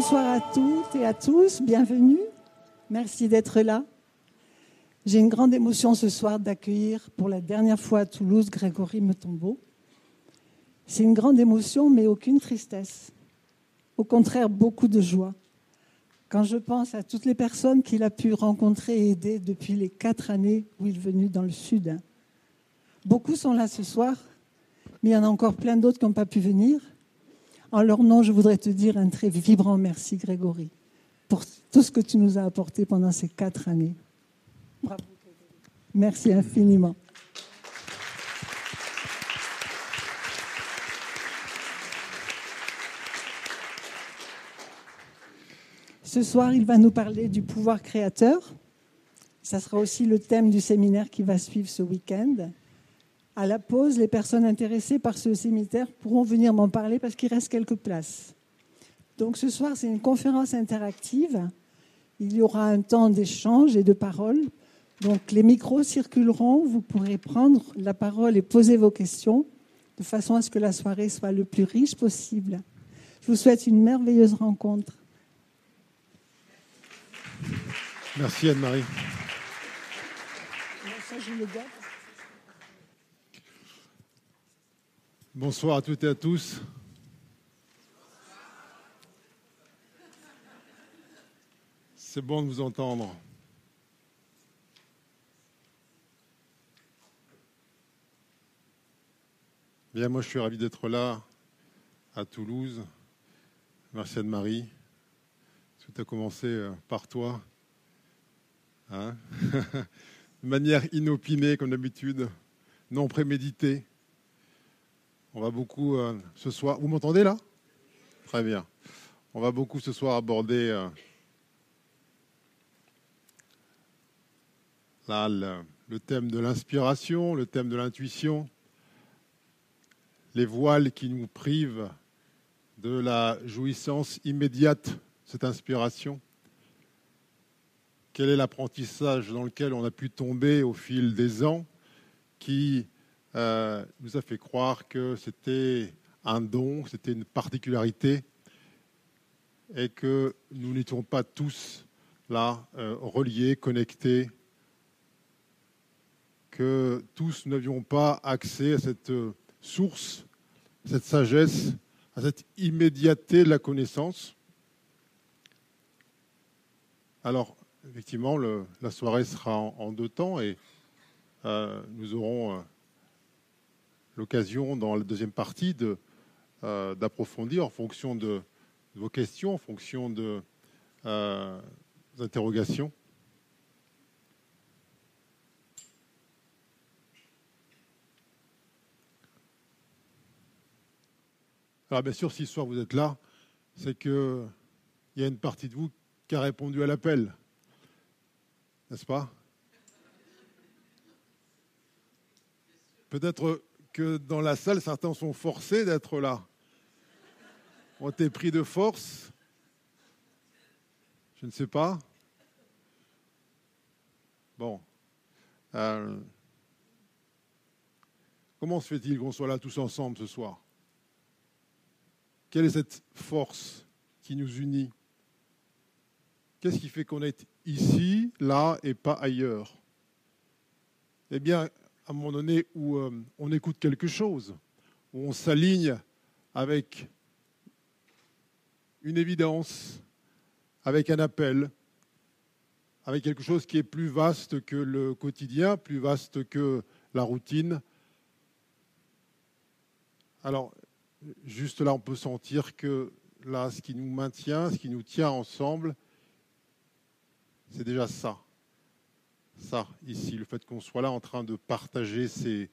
Bonsoir à toutes et à tous, bienvenue. Merci d'être là. J'ai une grande émotion ce soir d'accueillir pour la dernière fois à Toulouse Grégory Metombeau. C'est une grande émotion, mais aucune tristesse. Au contraire, beaucoup de joie. Quand je pense à toutes les personnes qu'il a pu rencontrer et aider depuis les quatre années où il est venu dans le Sud. Beaucoup sont là ce soir, mais il y en a encore plein d'autres qui n'ont pas pu venir. En leur nom, je voudrais te dire un très vibrant merci, Grégory, pour tout ce que tu nous as apporté pendant ces quatre années. Bravo. Merci infiniment. Ce soir, il va nous parler du pouvoir créateur. Ça sera aussi le thème du séminaire qui va suivre ce week-end. À la pause, les personnes intéressées par ce séminaire pourront venir m'en parler parce qu'il reste quelques places. Donc ce soir, c'est une conférence interactive. Il y aura un temps d'échange et de parole. Donc les micros circuleront, vous pourrez prendre la parole et poser vos questions de façon à ce que la soirée soit le plus riche possible. Je vous souhaite une merveilleuse rencontre. Merci Anne-Marie. Bonsoir à toutes et à tous. C'est bon de vous entendre. Bien, moi je suis ravi d'être là à Toulouse. Merci Anne-Marie. Tout a commencé euh, par toi. Hein de manière inopinée comme d'habitude, non préméditée. On va beaucoup euh, ce soir. Vous m'entendez là? Très bien. On va beaucoup ce soir aborder euh, le, thème de l'inspiration, le thème de l'intuition, les voiles qui nous privent de la jouissance immédiate cette inspiration. Quel est l'apprentissage dans lequel on a pu tomber au fil des ans qui euh, nous a fait croire que c'était un don, c'était une particularité, et que nous n'étions pas tous là euh, reliés, connectés, que tous n'avions pas accès à cette source, cette sagesse, à cette immédiateté de la connaissance. Alors, effectivement, la soirée sera en, deux temps et euh, nous aurons l'occasion dans la deuxième partie euh, d'approfondir en fonction de, vos questions, en fonction de euh, interrogations. Alors bien sûr, si ce soir vous êtes là, c'est qu'il y a une partie de vous qui a répondu à l'appel, n'est-ce pas? Peut-être que dans la salle, certains sont forcés d'être là. Ont été pris de force Je ne sais pas. Bon. Euh, comment se fait-il qu'on soit là tous ensemble ce soir? Quelle est cette force qui nous unit? Qu'est-ce qui fait qu'on est ici, là et pas ailleurs? Eh bien, à un moment donné où euh, on écoute quelque chose, où on s'aligne avec une évidence, avec un appel, avec quelque chose qui est plus vaste que le quotidien, plus vaste que la routine. Alors, juste là, on peut sentir que là, ce qui nous maintient, ce qui nous tient ensemble, c'est déjà ça ça ici, le fait qu'on soit là en train de partager ces,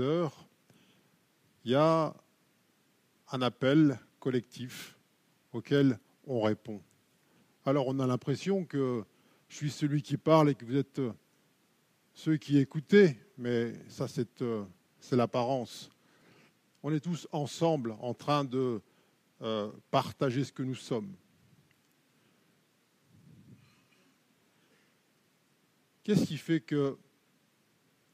heures, il y a un appel collectif auquel on répond. Alors on a l'impression que je suis celui qui parle et que vous êtes ceux qui écoutez, mais ça c'est euh, l'apparence. On est tous ensemble en train de euh, partager ce que nous sommes. Qu'est-ce qui fait que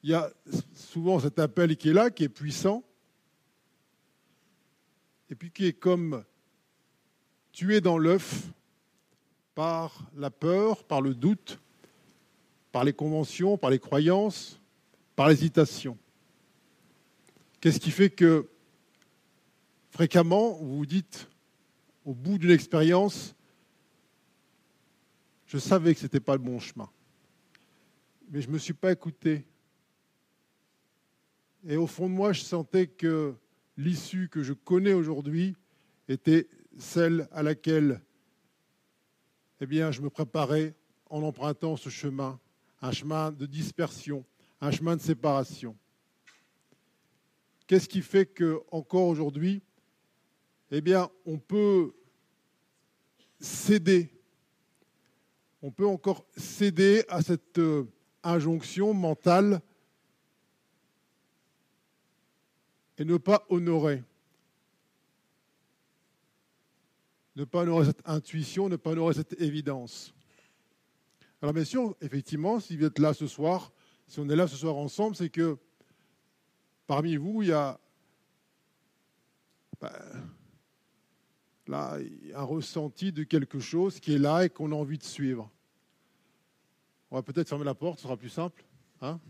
il y a souvent cet appel qui est là, qui est puissant, et puis qui est comme tué dans l'œuf par la peur, par le doute, par les conventions, par les croyances, par l'hésitation. Qu'est-ce qui fait que fréquemment, vous vous dites, au bout d'une expérience, je savais que ce n'était pas le bon chemin, mais je ne me suis pas écouté. Et au fond de moi, je sentais que l'issue que je connais aujourd'hui était celle à laquelle eh bien, je me préparais en empruntant ce chemin, un chemin de dispersion, un chemin de séparation. Qu'est-ce qui fait que encore aujourd'hui, eh bien, on peut céder, on peut encore céder à cette euh, injonction mentale et ne pas honorer. Ne pas honorer cette intuition, ne pas honorer cette évidence. Alors bien sûr, effectivement, si vous êtes là ce soir, si on est là ce soir ensemble, c'est que parmi vous, il y a ben, là, un ressenti de quelque chose qui est là et qu'on a envie de suivre. On va peut-être fermer la porte, ce sera plus simple. Hein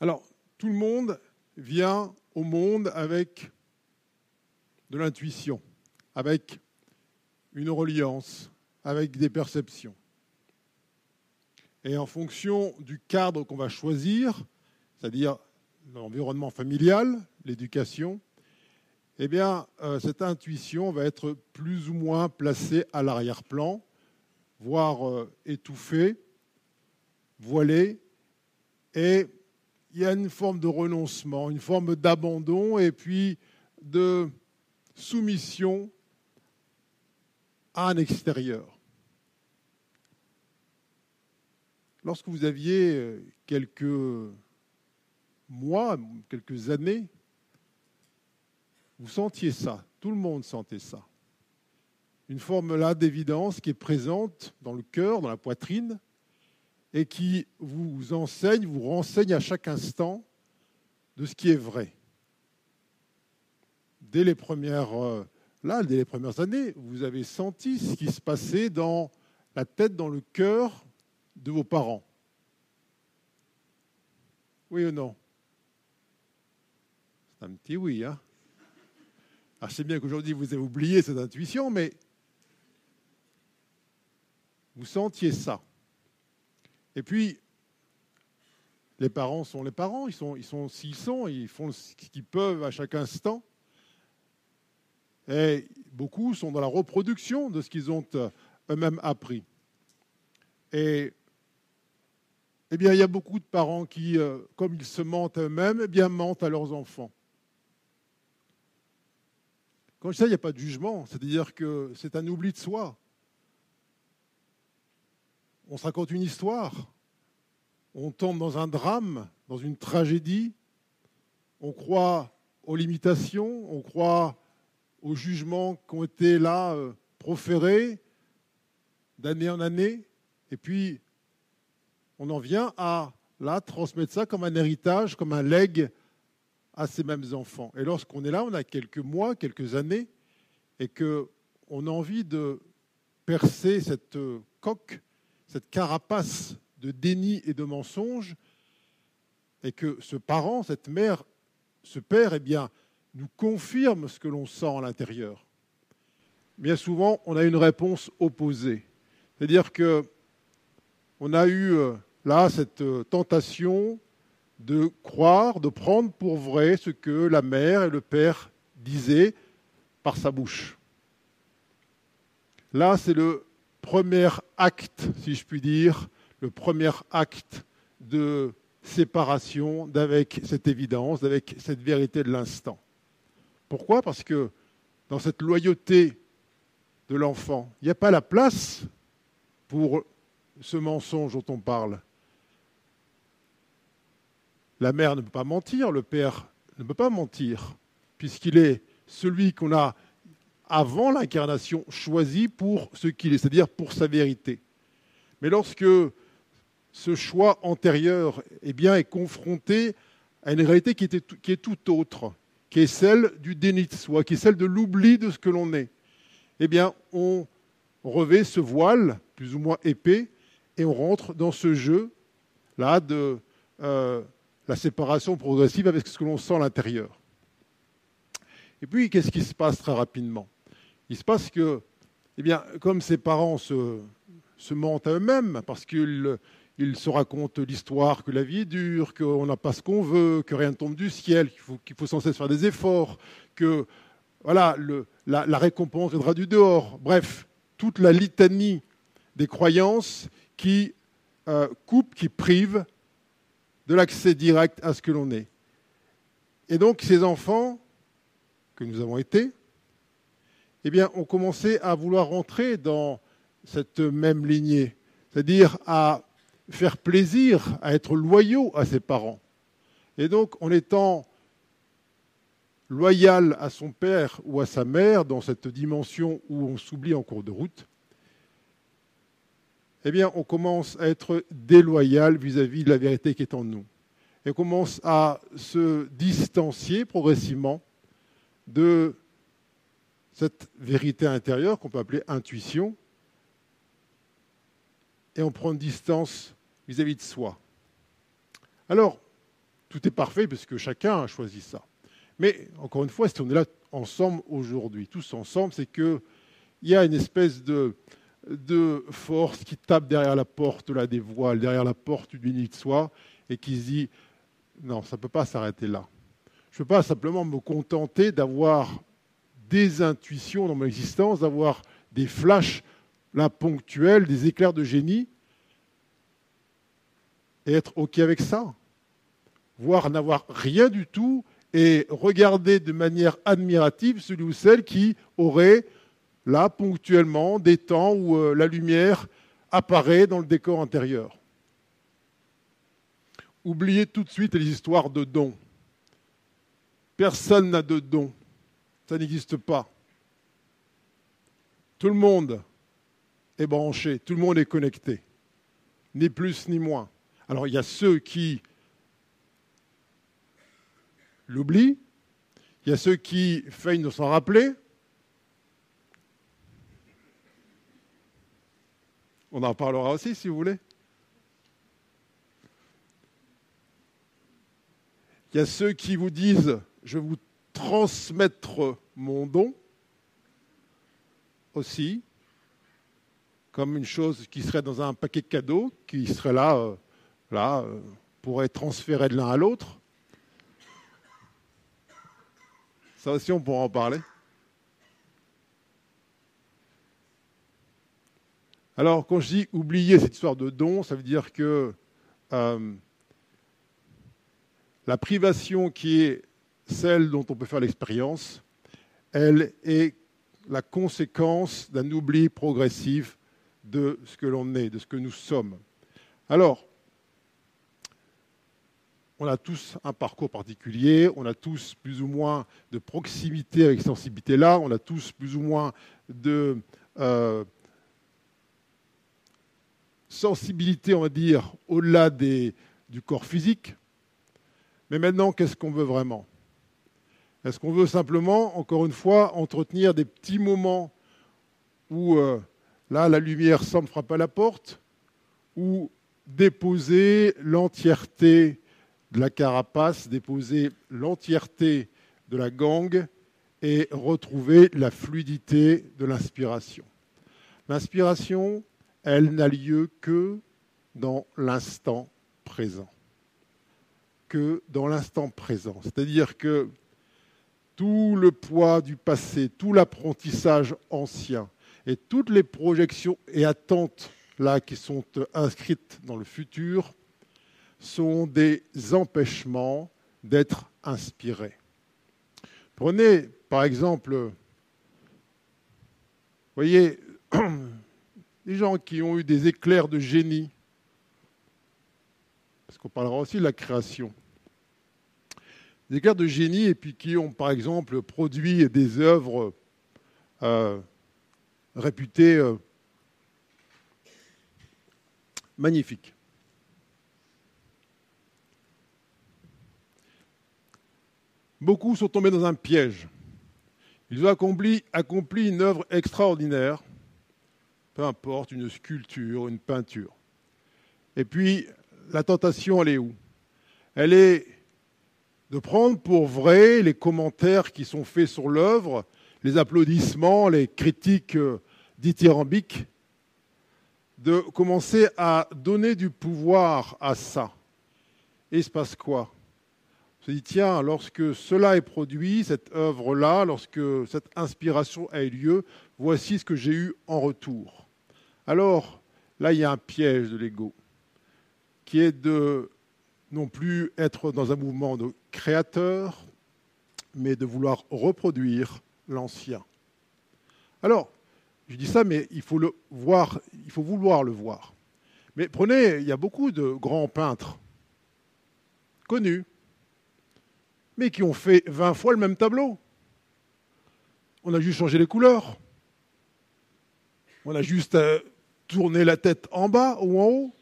Alors, tout le monde vient au monde avec de l'intuition, avec une reliance, avec des perceptions. Et en fonction du cadre qu'on va choisir, c'est-à-dire l'environnement familial, l'éducation, eh euh, cette intuition va être plus ou moins placée à l'arrière-plan, voire euh, étouffée, voilée, et il y a une forme de renoncement, une forme d'abandon et puis de soumission à un extérieur. Lorsque vous aviez euh, quelques mois, quelques années, vous sentiez ça, tout le monde sentait ça. Une forme là d'évidence qui est présente dans le cœur, dans la poitrine, et qui vous enseigne, vous renseigne à chaque instant de ce qui est vrai. Dès les premières, euh, là, dès les premières années, vous avez senti ce qui se passait dans la tête, dans le cœur de vos parents. Oui ou non? C'est un petit oui, hein ah, Je sais bien qu'aujourd'hui vous avez oublié cette intuition, mais vous sentiez ça. Et puis, les parents sont les parents, ils sont, ils sont s'ils sont, ils font ce qu'ils peuvent à chaque instant. Et beaucoup sont dans la reproduction de ce qu'ils ont euh, eux-mêmes appris. Et eh bien, il y a beaucoup de parents qui, euh, comme ils se mentent eux-mêmes, eh bien, mentent à leurs enfants. Quand je dis ça, il n'y a pas de jugement, c'est-à-dire que c'est un oubli de soi. On se raconte une histoire, on tombe dans un drame, dans une tragédie, on croit aux limitations, on croit aux jugements qui ont été là euh, proférés d'année en année, et puis on en vient à là transmettre ça comme un héritage, comme un legs à ces mêmes enfants. Et lorsqu'on est là, on a quelques mois, quelques années, et qu'on a envie de percer cette euh, coque cette carapace de déni et de mensonge, et que ce parent, cette mère, ce père, eh bien, nous confirme ce que l'on sent à l'intérieur. Bien souvent, on a une réponse opposée. C'est-à-dire que on a eu euh, là cette euh, tentation de croire, de prendre pour vrai ce que la mère et le père disaient par sa bouche. Là, c'est le premier acte, si je puis dire, le premier acte de séparation d'avec cette évidence, d'avec cette vérité de l'instant. Pourquoi? Parce que dans cette loyauté de l'enfant, il n'y a pas la place pour ce mensonge dont on parle. La mère ne peut pas mentir, le père ne peut pas mentir, puisqu'il est celui qu'on a avant l'incarnation, choisi pour ce qu'il est, c'est-à-dire pour sa vérité. Mais lorsque ce choix antérieur eh bien, est confronté à une réalité qui, est tout autre, qui est celle du déni de soi, qui est celle de l'oubli de ce que l'on est, eh bien, on revêt ce voile, plus ou moins épais, et on rentre dans ce jeu-là de euh, la séparation progressive avec ce que l'on sent à l'intérieur. Et puis, qu'est-ce qui se passe très rapidement? Il se passe que, eh comme ses parents se, mentent à eux-mêmes, parce qu'ils ils se racontent l'histoire que la vie est dure, qu'on n'a pas ce qu'on veut, que rien ne tombe du ciel, qu'il faut, sans cesse faire des efforts, que voilà, la, récompense viendra du dehors. Bref, toute la litanie des croyances qui euh, coupent, qui privent de l'accès direct à ce que l'on est. Et donc ces enfants que nous avons été, eh bien, ont commencé à vouloir rentrer dans cette même lignée, c'est-à-dire à faire plaisir, à être loyaux à ses parents. Et donc, en étant loyal à son père ou à sa mère, dans cette dimension où on s'oublie en cours de route, eh bien, on commence à être déloyal vis-à-vis de la vérité qui est en nous. Et on commence à se distancier progressivement de cette vérité intérieure qu'on peut appeler intuition, et on prend distance vis-à-vis de soi. Alors, tout est parfait puisque chacun a choisi ça. Mais encore une fois, si on est là ensemble aujourd'hui, tous ensemble, c'est qu'il y a une espèce de, de force qui tape derrière la porte là, des voiles, derrière la porte du nid de soi, et qui se dit non, ça ne peut pas s'arrêter là. Je ne peux pas simplement me contenter d'avoir des intuitions dans mon existence, d'avoir des flashs là, ponctuels, des éclairs de génie, et être OK avec ça, voire n'avoir rien du tout et regarder de manière admirative celui ou celle qui aurait là ponctuellement des temps où euh, la lumière apparaît dans le décor intérieur. Oubliez tout de suite les histoires de dons. Personne n'a de dons. Ça n'existe pas. Tout le monde est branché, tout le monde est connecté, ni plus ni moins. Alors il y a ceux qui l'oublient, il y a ceux qui feignent de s'en rappeler. On en parlera aussi si vous voulez. Il y a ceux qui vous disent, je vous transmettre mon don aussi, comme une chose qui serait dans un paquet de cadeaux, qui serait là euh, là, euh, pourrait être transféré de l'un à l'autre. Ça aussi, on pourra en parler. Alors, quand je dis oublier cette histoire de don, ça veut dire que euh, la privation qui est celle dont on peut faire l'expérience, elle est la conséquence d'un oubli progressif de ce que l'on est, de ce que nous sommes. Alors, on a tous un parcours particulier, on a tous plus ou moins de proximité avec cette sensibilité-là, on a tous plus ou moins de euh, sensibilité, on va dire, au-delà du corps physique. Mais maintenant, qu'est-ce qu'on veut vraiment? Est-ce qu'on veut simplement, encore une fois, entretenir des petits moments où, euh, là, la lumière semble frapper à la porte, ou déposer l'entièreté de la carapace, déposer l'entièreté de la gangue et retrouver la fluidité de l'inspiration? L'inspiration, elle n'a lieu que dans l'instant présent. Que dans l'instant présent. C'est-à-dire que tout le poids du passé, tout l'apprentissage ancien et toutes les projections et attentes là qui sont inscrites dans le futur sont des empêchements d'être inspirés. Prenez par exemple, voyez, les gens qui ont eu des éclairs de génie, parce qu'on parlera aussi de la création, des éclairs de génie et puis qui ont par exemple produit des œuvres euh, réputé euh, magnifique. Beaucoup sont tombés dans un piège. Ils ont accompli une œuvre extraordinaire, peu importe, une sculpture, une peinture. Et puis, la tentation, elle est où? Elle est de prendre pour vrai les commentaires qui sont faits sur l'œuvre, les applaudissements, les critiques euh, dithyrambiques, de commencer à donner du pouvoir à ça. Et il se passe quoi? On se dit, tiens, lorsque cela est produit, cette œuvre-là, lorsque cette inspiration a eu lieu, voici ce que j'ai eu en retour. Alors, là, il y a un piège de l'ego, qui est de non plus être dans un mouvement de créateur, mais de vouloir reproduire l'ancien. Alors, je dis ça, mais il faut le voir, il faut vouloir le voir. Mais prenez, il y a beaucoup de grands peintres connus, mais qui ont fait 20 fois le même tableau. On a juste changé les couleurs. On a juste tourné la tête en bas ou en haut?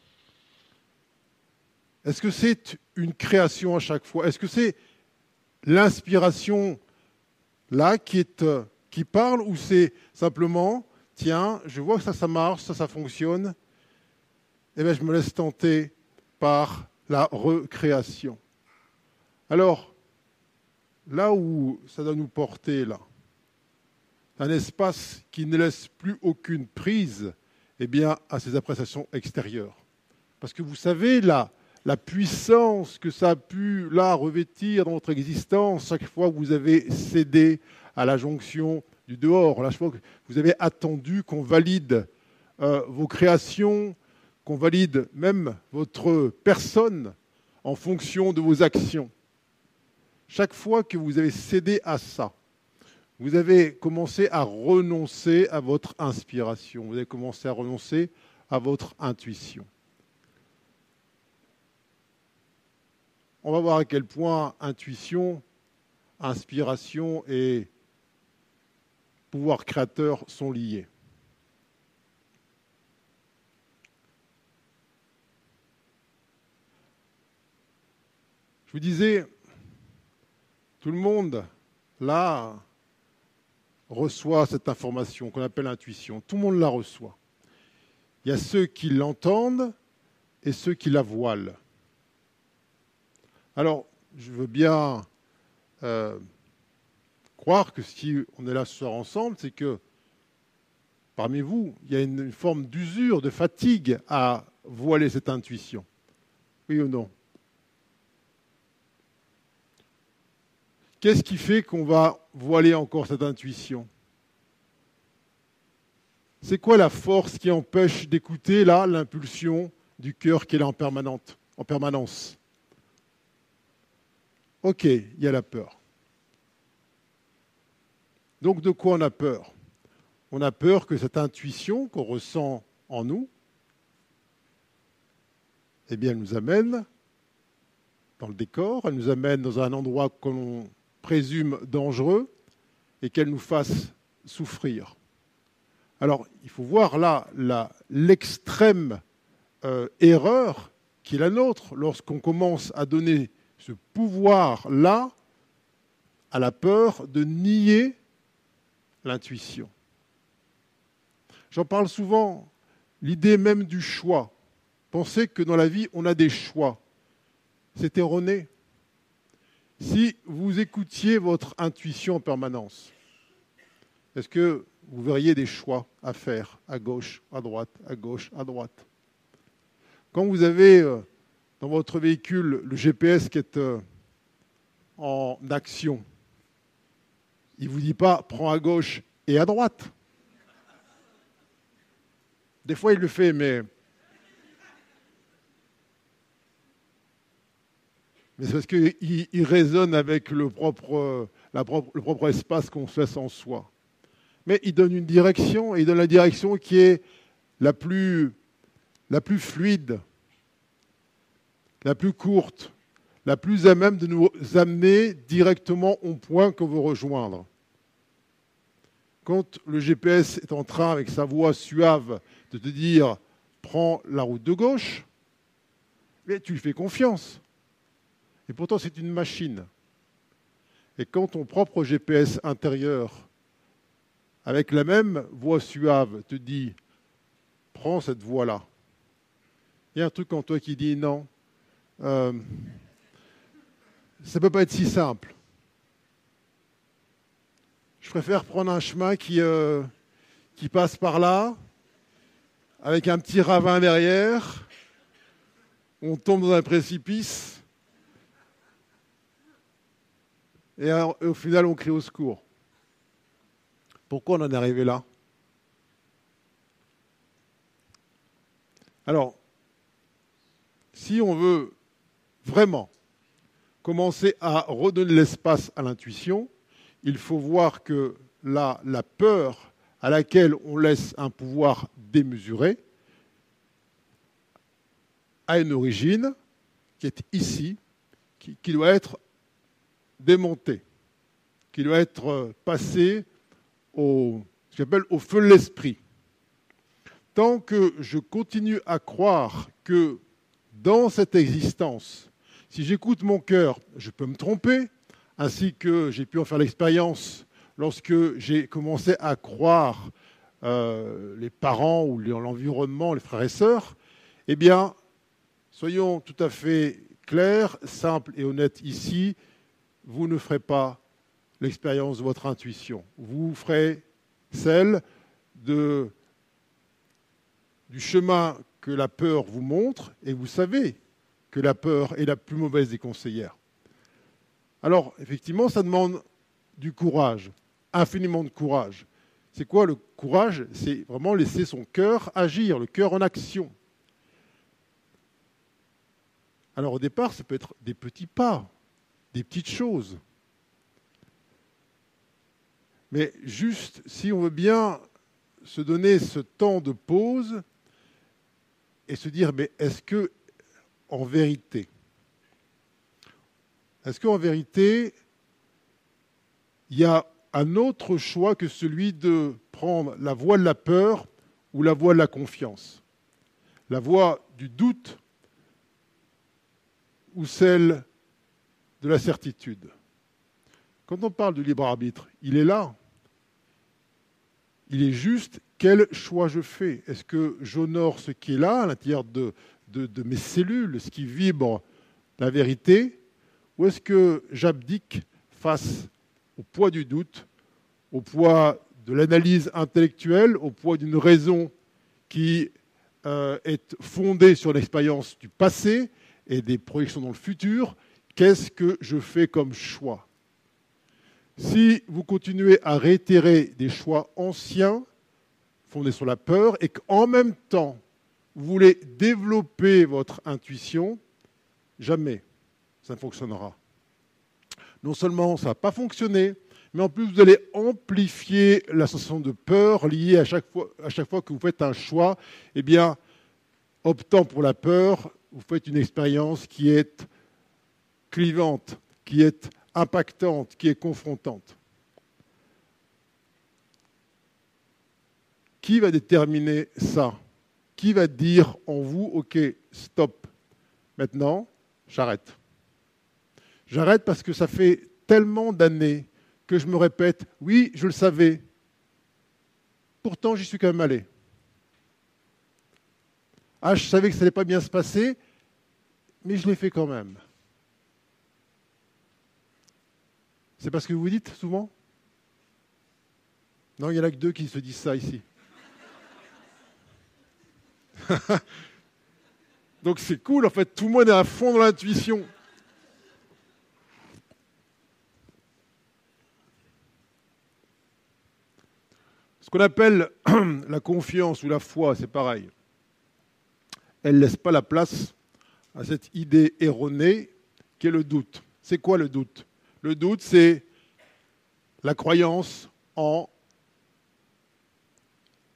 Est-ce que c'est une création à chaque fois? Est-ce que c'est l'inspiration là qui, euh, parle ou c'est simplement, tiens, je vois que ça, ça marche, ça, ça fonctionne, et eh bien je me laisse tenter par la recréation. Alors, là où ça doit nous porter, là, un espace qui ne laisse plus aucune prise eh bien, à ces appréciations extérieures. Parce que vous savez, là, la puissance que ça a pu là revêtir dans votre existence chaque fois que vous avez cédé à la jonction du dehors, chaque fois que vous avez attendu qu'on valide euh, vos créations, qu'on valide même votre personne en fonction de vos actions. Chaque fois que vous avez cédé à ça, vous avez commencé à renoncer à votre inspiration, vous avez commencé à renoncer à votre intuition. on va voir à quel point intuition, inspiration et pouvoir créateur sont liés. Je vous disais, tout le monde, là, reçoit cette information qu'on appelle intuition. Tout le monde la reçoit. Il y a ceux qui l'entendent et ceux qui la voilent. Alors, je veux bien euh, croire que si on est là ce soir ensemble, c'est que parmi vous, il y a une, forme d'usure, de fatigue à voiler cette intuition. Oui ou non? Qu'est-ce qui fait qu'on va voiler encore cette intuition? C'est quoi la force qui empêche d'écouter là l'impulsion du cœur qui est là en, permanence? Ok, il y a la peur. Donc de quoi on a peur? On a peur que cette intuition qu'on ressent en nous, eh bien, elle nous amène dans le décor, elle nous amène dans un endroit qu'on présume dangereux et qu'elle nous fasse souffrir. Alors, il faut voir là l'extrême euh, erreur qui est la nôtre lorsqu'on commence à donner ce pouvoir-là à la peur de nier l'intuition. J'en parle souvent, l'idée même du choix. Pensez que dans la vie, on a des choix. C'est erroné. Si vous écoutiez votre intuition en permanence, est-ce que vous verriez des choix à faire à gauche, à droite, à gauche, à droite? Quand vous avez euh, dans votre véhicule le GPS qui est euh, en action, il ne vous dit pas prends à gauche et à droite. Des fois, il le fait, mais. Mais c'est parce qu'il il résonne avec le propre, la propre, le propre espace qu'on se laisse en soi. Mais il donne une direction, et il donne la direction qui est la plus, la plus fluide, la plus courte, la plus à même de nous amener directement au point qu'on veut rejoindre. Quand le GPS est en train, avec sa voix suave, de te dire prends la route de gauche, tu lui fais confiance. Et pourtant, c'est une machine. Et quand ton propre GPS intérieur, avec la même voix suave, te dit prends cette voie-là, il y a un truc en toi qui dit non, euh, ça ne peut pas être si simple. Je préfère prendre un chemin qui, euh, qui passe par là, avec un petit ravin derrière. On tombe dans un précipice. Et, au final, on crie au secours. Pourquoi on en est arrivé là? Alors, si on veut vraiment commencer à redonner l'espace à l'intuition, il faut voir que là, la peur à laquelle on laisse un pouvoir démesuré a une origine qui est ici, qui doit être démontée, qui doit être passée au, au feu de l'esprit. Tant que je continue à croire que dans cette existence, si j'écoute mon cœur, je peux me tromper, ainsi que j'ai pu en faire l'expérience lorsque j'ai commencé à croire euh, les parents ou l'environnement, les frères et sœurs, eh bien, soyons tout à fait clairs, simples et honnêtes ici, vous ne ferez pas l'expérience de votre intuition. Vous ferez celle du chemin que la peur vous montre, et vous savez que la peur est la plus mauvaise des conseillères. Alors, effectivement, ça demande du courage, infiniment de courage. C'est quoi le courage? C'est vraiment laisser son cœur agir, le cœur en action. Alors au départ, ça peut être des petits pas, petites choses. Mais juste, si on veut bien se donner ce temps de pause et se dire, mais est-ce que, en vérité, est-ce qu'en vérité, il y a un autre choix que celui de prendre la voie de la peur ou la voie de la confiance? La voie du doute ou celle de la certitude. Quand on parle du libre arbitre, il est là. Il est juste. Quel choix je fais? Est-ce que j'honore ce qui est là, à l'intérieur de, mes cellules, ce qui vibre la vérité, ou est-ce que j'abdique face au poids du doute, au poids de l'analyse intellectuelle, au poids d'une raison qui euh, est fondée sur l'expérience du passé et des projections dans le futur Qu'est-ce que je fais comme choix Si vous continuez à réitérer des choix anciens, fondés sur la peur, et qu'en même temps, vous voulez développer votre intuition, jamais ça fonctionnera. Non seulement ça va pas fonctionner, mais en plus vous allez amplifier la sensation de peur liée à chaque fois, à chaque fois que vous faites un choix. Eh bien, optant pour la peur, vous faites une expérience qui est clivante, qui est impactante, qui est confrontante. Qui va déterminer ça? Qui va dire en vous, OK, stop, maintenant, j'arrête? J'arrête parce que ça fait tellement d'années que je me répète, oui, je le savais. Pourtant, j'y suis quand même allé. Ah, je savais que ça n'allait pas bien se passer, mais je l'ai fait quand même. C'est parce que vous dites souvent? Non, il n'y en a que deux qui se disent ça ici. Donc c'est cool, en fait, tout le monde est à fond dans l'intuition. Ce qu'on appelle la confiance ou la foi, c'est pareil. Elle ne laisse pas la place à cette idée erronée qui est le doute. C'est quoi le doute? Le doute, c'est la croyance en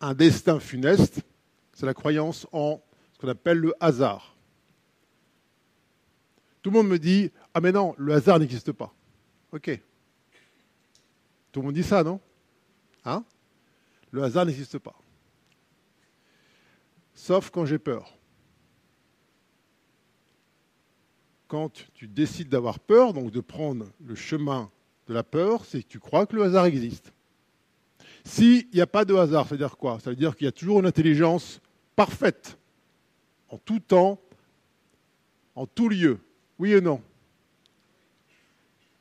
un destin funeste, c'est la croyance en ce qu'on appelle le hasard. Tout le monde me dit Ah, mais non, le hasard n'existe pas. Ok. Tout le monde dit ça, non? Hein? Le hasard n'existe pas. Sauf quand j'ai peur. Quand tu décides d'avoir peur, donc de prendre le chemin de la peur, c'est que tu crois que le hasard existe. S'il n'y a pas de hasard, ça veut dire quoi? Ça veut dire qu'il y a toujours une intelligence parfaite, en tout temps, en tout lieu. Oui ou non?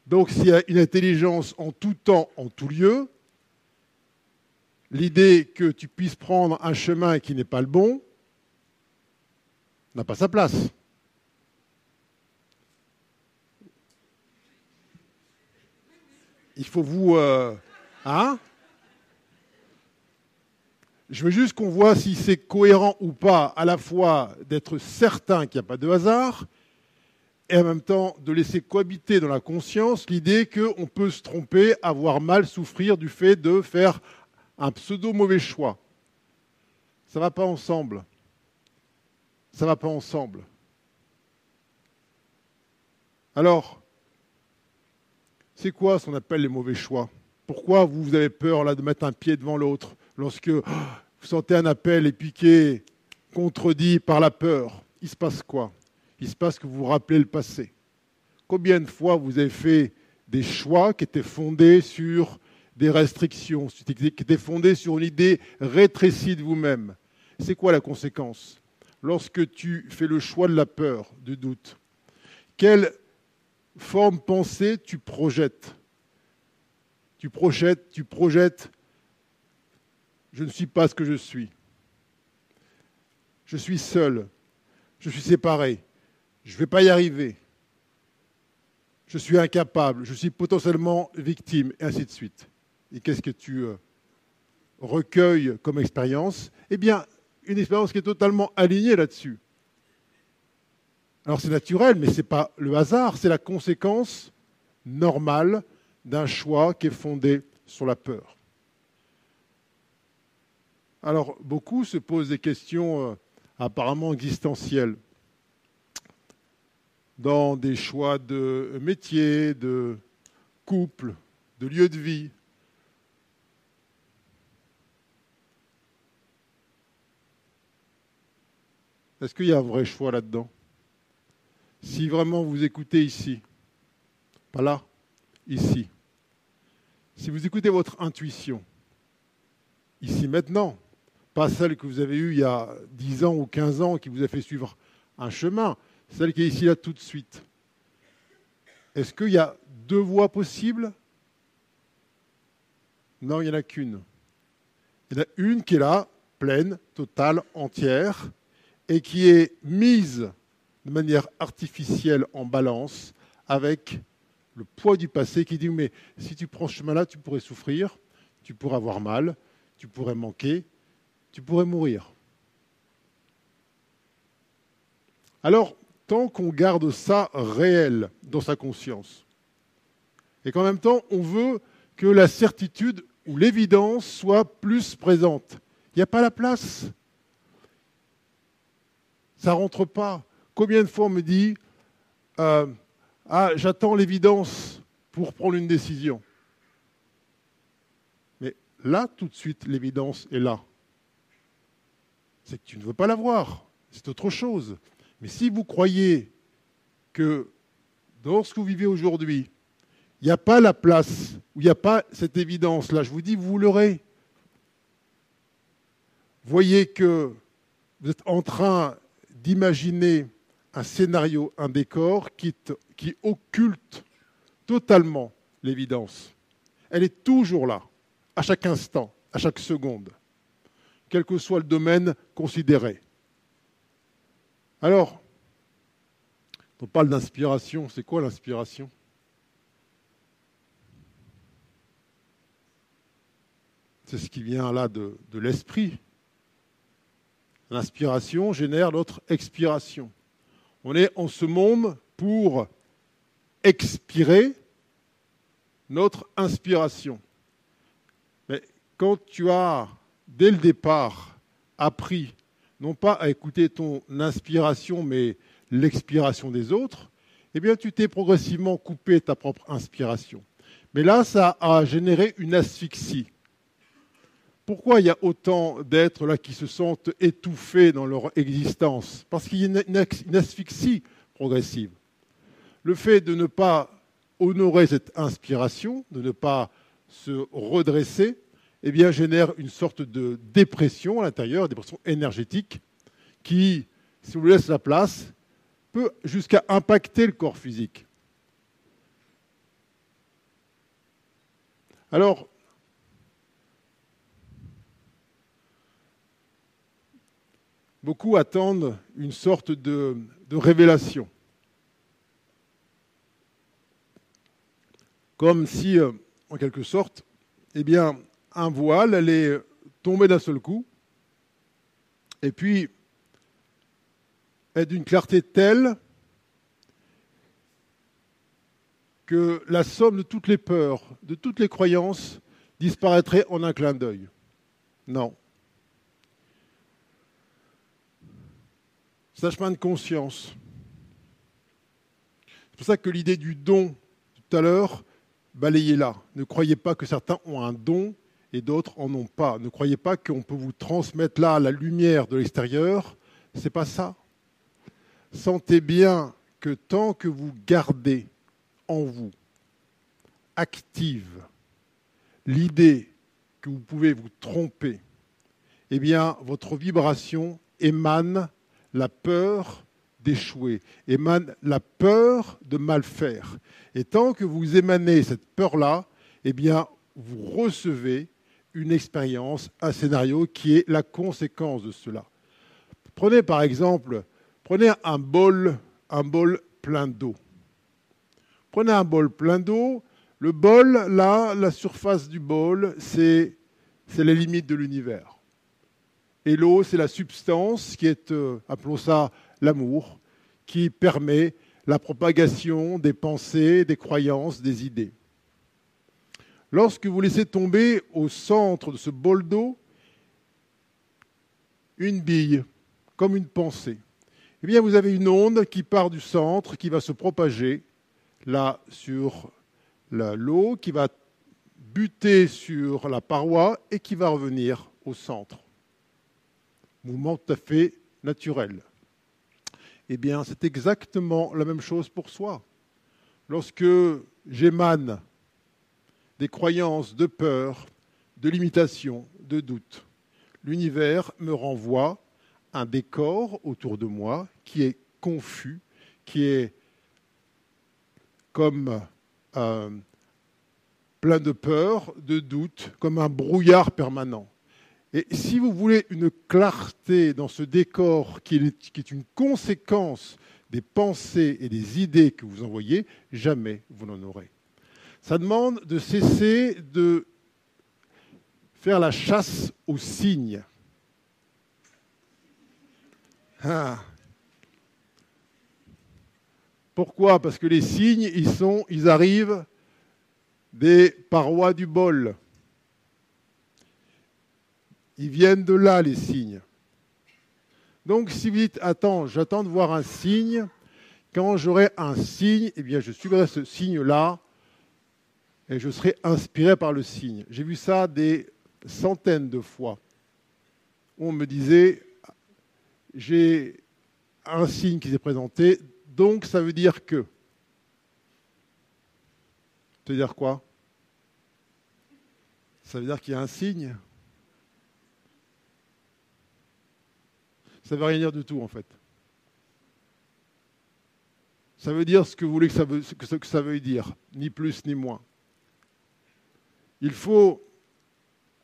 Donc s'il y a une intelligence en tout temps, en tout lieu, l'idée que tu puisses prendre un chemin qui n'est pas le bon n'a pas sa place. Il faut vous... Euh, hein? Je veux juste qu'on voit si c'est cohérent ou pas, à la fois d'être certain qu'il n'y a pas de hasard, et en même temps de laisser cohabiter dans la conscience l'idée qu'on peut se tromper, avoir mal, souffrir du fait de faire un pseudo mauvais choix. Ça ne va pas ensemble. Ça ne va pas ensemble. Alors, c'est quoi ce qu'on appelle les mauvais choix? Pourquoi vous avez peur là de mettre un pied devant l'autre lorsque oh, vous sentez un appel et piqué, contredit par la peur, il se passe quoi? Il se passe que vous vous rappelez le passé. Combien de fois vous avez fait des choix qui étaient fondés sur des restrictions, qui étaient fondés sur une idée rétrécie de vous-même? C'est quoi la conséquence? Lorsque tu fais le choix de la peur, du doute, quelle forme pensée tu projettes Tu projettes, tu projettes je ne suis pas ce que je suis. Je suis seul. Je suis séparé. Je ne vais pas y arriver. Je suis incapable. Je suis potentiellement victime, et ainsi de suite. Et qu'est-ce que tu euh, recueilles comme expérience? Eh bien, une expérience qui est totalement alignée là-dessus. Alors c'est naturel, mais ce n'est pas le hasard, c'est la conséquence normale d'un choix qui est fondé sur la peur. Alors, beaucoup se posent des questions euh, apparemment existentielles dans des choix de métier, de couple, de lieu de vie. Est-ce qu'il y a un vrai choix là-dedans? Si vraiment vous écoutez ici, pas là, ici, si vous écoutez votre intuition, ici maintenant, pas celle que vous avez eue il y a 10 ans ou 15 ans qui vous a fait suivre un chemin, celle qui est ici là tout de suite. Est-ce qu'il y a deux voies possibles? Non, il n'y en a qu'une. Il y en a une qui est là, pleine, totale, entière, et qui est mise de manière artificielle en balance avec le poids du passé qui dit mais si tu prends ce chemin-là, tu pourrais souffrir, tu pourrais avoir mal, tu pourrais manquer, tu pourrais mourir. Alors, tant qu'on garde ça réel dans sa conscience, et qu'en même temps, on veut que la certitude ou l'évidence soit plus présente, il n'y a pas la place. Ça ne rentre pas. Combien de fois on me dit euh, Ah, j'attends l'évidence pour prendre une décision Mais là, tout de suite, l'évidence est là c'est que tu ne veux pas l'avoir. C'est autre chose. Mais si vous croyez que dans ce que vous vivez aujourd'hui, il n'y a pas la place, où il n'y a pas cette évidence-là, je vous dis, vous l'aurez. Voyez que vous êtes en train d'imaginer un scénario, un décor qui, occulte totalement l'évidence. Elle est toujours là, à chaque instant, à chaque seconde quel que soit le domaine considéré. Alors, on parle d'inspiration. C'est quoi l'inspiration? C'est ce qui vient là de l'esprit. L'inspiration génère notre expiration. On est en ce monde pour expirer notre inspiration. Mais quand tu as dès le départ, appris non pas à écouter ton inspiration, mais l'expiration des autres, eh bien, tu t'es progressivement coupé ta propre inspiration. Mais là, ça a généré une asphyxie. Pourquoi il y a autant d'êtres là qui se sentent étouffés dans leur existence? Parce qu'il y a une asphyxie progressive. Le fait de ne pas honorer cette inspiration, de ne pas se redresser, eh bien, génère une sorte de dépression à l'intérieur, dépression énergétique, qui, si on lui laisse la place, peut jusqu'à impacter le corps physique. Alors, beaucoup attendent une sorte de, révélation. Comme si, euh, en quelque sorte, eh bien, un voile allait tomber d'un seul coup, et puis être d'une clarté telle que la somme de toutes les peurs, de toutes les croyances disparaîtrait en un clin d'œil. Non. C'est un chemin de conscience. C'est pour ça que l'idée du don tout à l'heure, balayez-la. Ne croyez pas que certains ont un don et d'autres en ont pas. Ne croyez pas qu'on peut vous transmettre là la lumière de l'extérieur. C'est pas ça. Sentez bien que tant que vous gardez en vous active l'idée que vous pouvez vous tromper, eh bien, votre vibration émane la peur d'échouer, émane la peur de mal faire. Et tant que vous émanez cette peur-là, eh bien, vous recevez une expérience, un scénario qui est la conséquence de cela. Prenez par exemple, prenez un bol, un bol plein d'eau. Prenez un bol plein d'eau. Le bol, là, la surface du bol, c'est les limites de l'univers. Et l'eau, c'est la substance qui est, euh, appelons ça l'amour, qui permet la propagation des pensées, des croyances, des idées. Lorsque vous laissez tomber au centre de ce bol d'eau une bille, comme une pensée, eh bien vous avez une onde qui part du centre, qui va se propager là sur l'eau, qui va buter sur la paroi et qui va revenir au centre. Mouvement tout à fait naturel. Eh bien, c'est exactement la même chose pour soi. Lorsque j'émane des croyances de peur, de limitation, de doute. L'univers me renvoie un décor autour de moi qui est confus, qui est comme euh, plein de peur, de doute, comme un brouillard permanent. Et si vous voulez une clarté dans ce décor qui est, une conséquence des pensées et des idées que vous envoyez, jamais vous n'en aurez ça demande de cesser de faire la chasse aux signes. Ah. Pourquoi? Parce que les signes, ils, sont, ils arrivent des parois du bol. Ils viennent de là, les signes. Donc, si vous dites, attends, j'attends de voir un signe, quand j'aurai un signe, eh bien, je suivrai ce signe-là et je serai inspiré par le signe. J'ai vu ça des centaines de fois. On me disait, j'ai un signe qui s'est présenté, donc ça veut dire que. Ça veut dire quoi? Ça veut dire qu'il y a un signe? Ça ne veut rien dire du tout en fait. Ça veut dire ce que vous voulez que ça, veut, que ça veuille dire, ni plus ni moins. Il faut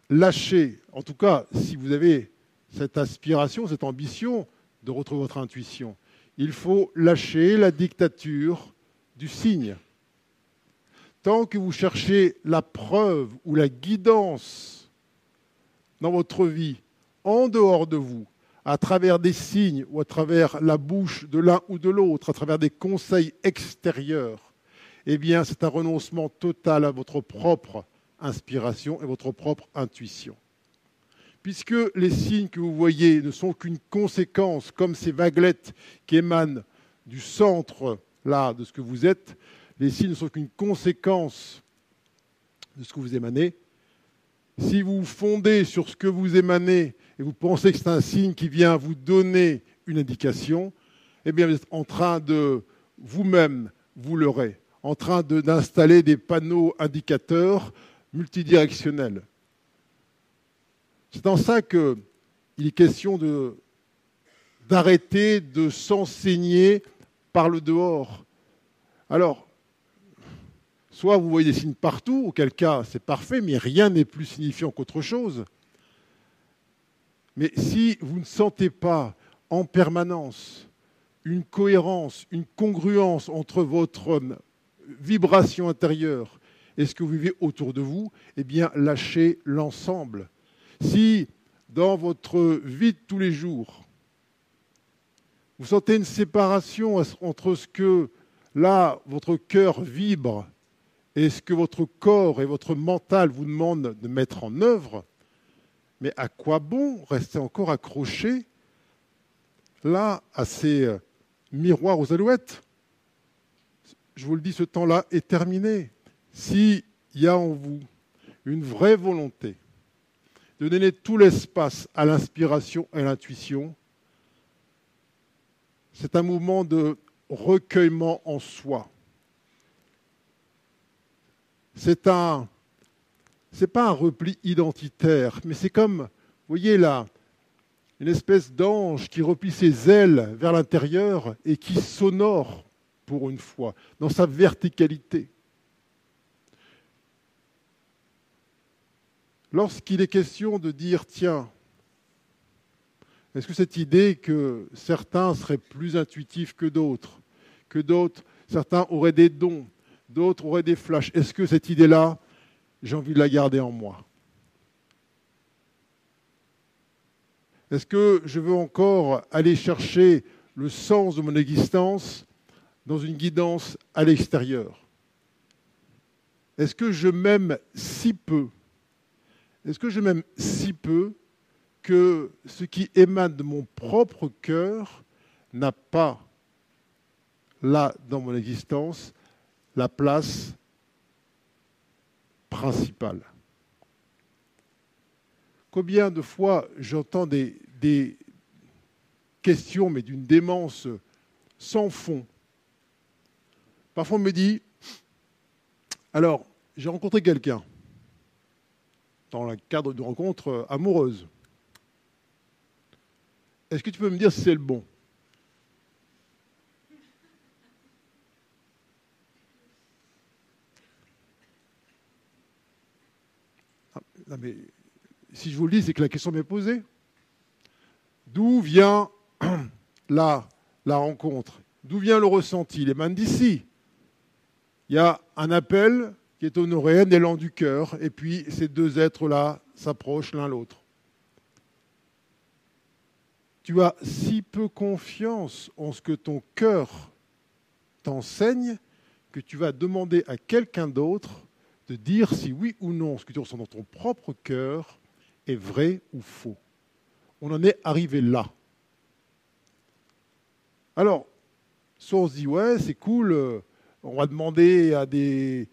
lâcher, en tout cas si vous avez cette aspiration, cette ambition de retrouver votre intuition, il faut lâcher la dictature du signe. Tant que vous cherchez la preuve ou la guidance dans votre vie, en dehors de vous, à travers des signes ou à travers la bouche de l'un ou de l'autre, à travers des conseils extérieurs, eh bien c'est un renoncement total à votre propre inspiration et votre propre intuition. Puisque les signes que vous voyez ne sont qu'une conséquence, comme ces vaguelettes qui émanent du centre là de ce que vous êtes, les signes ne sont qu'une conséquence de ce que vous émanez, Si vous fondez sur ce que vous émanez et vous pensez que c'est un signe qui vient vous donner une indication, eh bien vous êtes en train de vous-même vous leurrer, en train d'installer des panneaux indicateurs multidirectionnels. C'est en ça qu'il est question d'arrêter de s'enseigner par le dehors. Alors, soit vous voyez des signes partout, auquel cas c'est parfait, mais rien n'est plus signifiant qu'autre chose. Mais si vous ne sentez pas en permanence une cohérence, une congruence entre votre vibration intérieure et ce que vous vivez autour de vous, eh bien lâchez l'ensemble. Si dans votre vie de tous les jours, vous sentez une séparation entre ce que là, votre cœur vibre et ce que votre corps et votre mental vous demandent de mettre en œuvre, mais à quoi bon rester encore accroché là à ces euh, miroirs aux alouettes? Je vous le dis, ce temps-là est terminé. S'il y a en vous une vraie volonté de donner tout l'espace à l'inspiration et à l'intuition, c'est un mouvement de recueillement en soi. C'est un, c'est pas un repli identitaire, mais c'est comme, vous voyez là, une espèce d'ange qui replie ses ailes vers l'intérieur et qui s'honore pour une fois dans sa verticalité. Lorsqu'il est question de dire, tiens, est-ce que cette idée que certains seraient plus intuitifs que d'autres, que d'autres, certains auraient des dons, d'autres auraient des flashs, est-ce que cette idée-là, j'ai envie de la garder en moi. Est-ce que je veux encore aller chercher le sens de mon existence dans une guidance à l'extérieur? Est-ce que je m'aime si peu? Est-ce que je m'aime si peu que ce qui émane de mon propre cœur n'a pas, là, dans mon existence, la place principale. Combien de fois j'entends des, des questions, mais d'une démence sans fond. Parfois on me dit, alors, j'ai rencontré quelqu'un dans le cadre de rencontres amoureuses. Est-ce que tu peux me dire si c'est le bon? Si je vous le dis, c'est que la question m'est posée. D'où vient la, la rencontre? D'où vient le ressenti? Il émane d'ici. Il y a un appel qui est honoré, un élan du cœur, et puis ces deux êtres-là s'approchent l'un l'autre. Tu as si peu confiance en ce que ton cœur t'enseigne que tu vas demander à quelqu'un d'autre de dire si oui ou non ce que tu ressens dans ton propre cœur est vrai ou faux. On en est arrivé là. Alors, soit on se dit, ouais, c'est cool, euh, on va demander à des,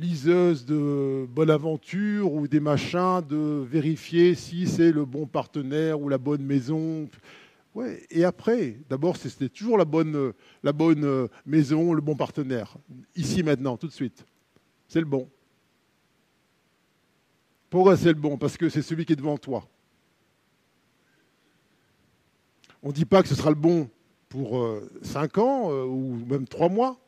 liseuse de bonne aventure ou des machins de vérifier si c'est le bon partenaire ou la bonne maison. Et après, d'abord, c'était toujours la bonne, la bonne maison, le bon partenaire. Ici, maintenant, tout de suite. C'est le bon. Pourquoi c'est le bon Parce que c'est celui qui est devant toi. On ne dit pas que ce sera le bon pour 5 euh, ans euh, ou même 3 mois.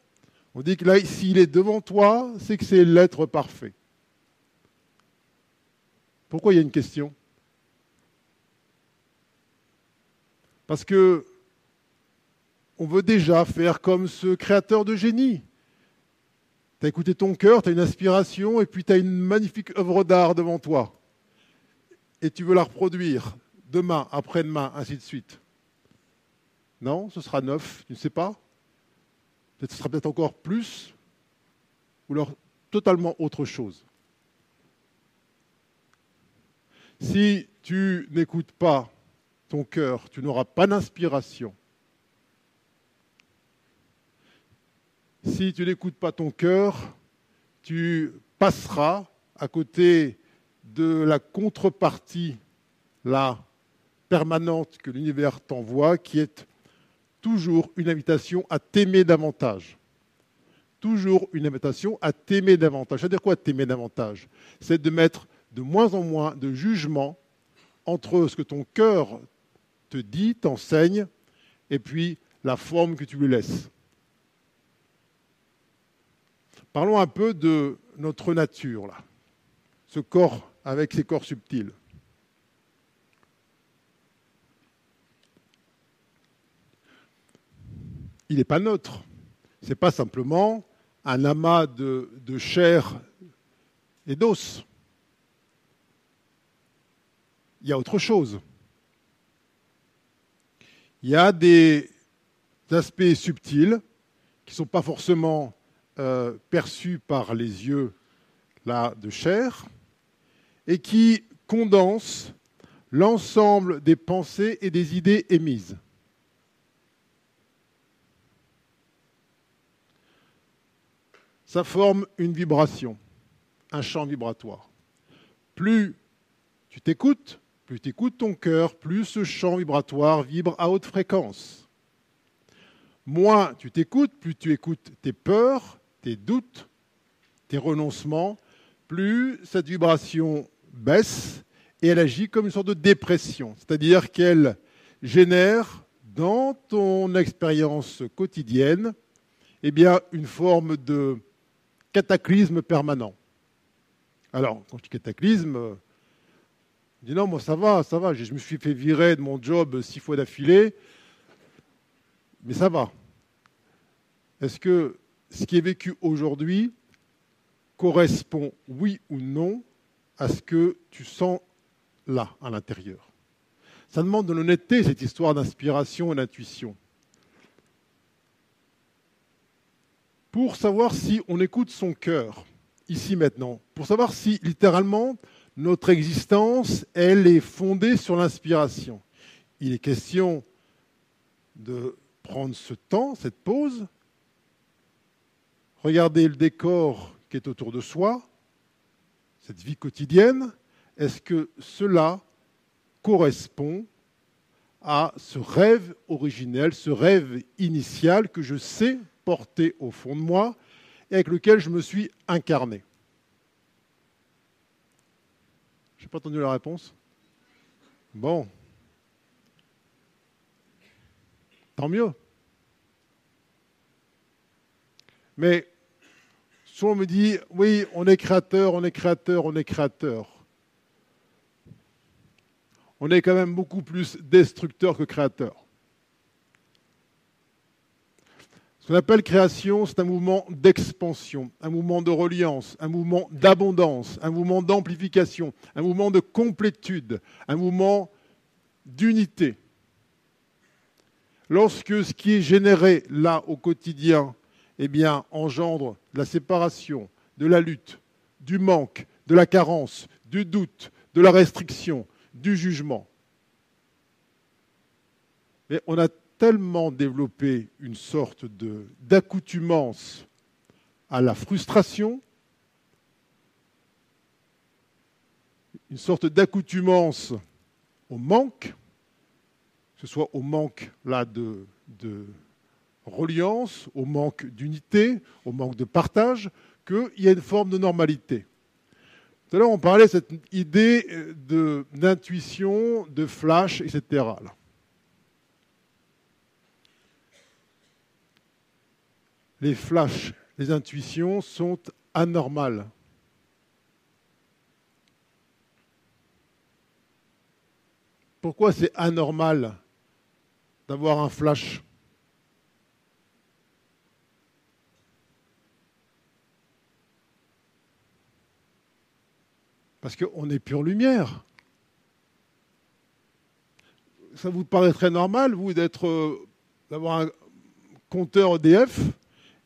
On dit que là, s'il est devant toi, c'est que c'est l'être parfait. Pourquoi il y a une question? Parce que on veut déjà faire comme ce créateur de génie. Tu as écouté ton cœur, tu as une inspiration, et puis tu as une magnifique œuvre d'art devant toi. Et tu veux la reproduire demain, après-demain, ainsi de suite. Non, ce sera neuf, tu ne sais pas ce sera peut-être encore plus, ou alors totalement autre chose. Si tu n'écoutes pas ton cœur, tu n'auras pas d'inspiration. Si tu n'écoutes pas ton cœur, tu passeras à côté de la contrepartie, la permanente que l'univers t'envoie, qui est toujours une invitation à t'aimer davantage. Toujours une invitation à t'aimer davantage. C'est-à-dire quoi t'aimer davantage? C'est de mettre de moins en moins de jugement entre ce que ton cœur te dit, t'enseigne, et puis la forme que tu lui laisses. Parlons un peu de notre nature, là. Ce corps avec ses corps subtils. Il n'est pas neutre. Ce n'est pas simplement un amas de, de chair et d'os. Il y a autre chose. Il y a des aspects subtils qui ne sont pas forcément euh, perçus par les yeux là, de chair et qui condensent l'ensemble des pensées et des idées émises. Ça forme une vibration, un champ vibratoire. Plus tu t'écoutes, plus tu écoutes ton cœur, plus ce champ vibratoire vibre à haute fréquence. Moins tu t'écoutes, plus tu écoutes tes peurs, tes doutes, tes renoncements, plus cette vibration baisse et elle agit comme une sorte de dépression, c'est-à-dire qu'elle génère dans ton expérience quotidienne eh bien, une forme de cataclysme permanent. Alors, quand je dis cataclysme, il dit non, moi ça va, ça va, je me suis fait virer de mon job six fois d'affilée, mais ça va. Est-ce que ce qui est vécu aujourd'hui correspond, oui ou non, à ce que tu sens là, à l'intérieur? Ça demande de l'honnêteté, cette histoire d'inspiration et d'intuition. Pour savoir si on écoute son cœur, ici maintenant, pour savoir si littéralement notre existence, elle est fondée sur l'inspiration. Il est question de prendre ce temps, cette pause, regarder le décor qui est autour de soi, cette vie quotidienne, est-ce que cela correspond à ce rêve originel, ce rêve initial que je sais porter au fond de moi et avec lequel je me suis incarné? Je n'ai pas entendu la réponse. Bon. Tant mieux. Mais souvent on me dit, oui, on est créateur, on est créateur, on est créateur. On est quand même beaucoup plus destructeur que créateur. Ce qu'on appelle création, c'est un mouvement d'expansion, un mouvement de reliance, un mouvement d'abondance, un mouvement d'amplification, un mouvement de complétude, un mouvement d'unité. Lorsque ce qui est généré là au quotidien eh bien, engendre la séparation, de la lutte, du manque, de la carence, du doute, de la restriction, du jugement. Mais on a tellement développé une sorte d'accoutumance à la frustration, une sorte d'accoutumance au manque, que ce soit au manque là de, de reliance, au manque d'unité, au manque de partage, qu'il y a une forme de normalité. Tout à l'heure, on parlait de cette idée d'intuition, de, flash, etc. les flashs, les intuitions sont anormales. Pourquoi c'est anormal d'avoir un flash? Parce qu'on est pure lumière. Ça vous paraîtrait normal, vous, d'être, euh, d'avoir un compteur EDF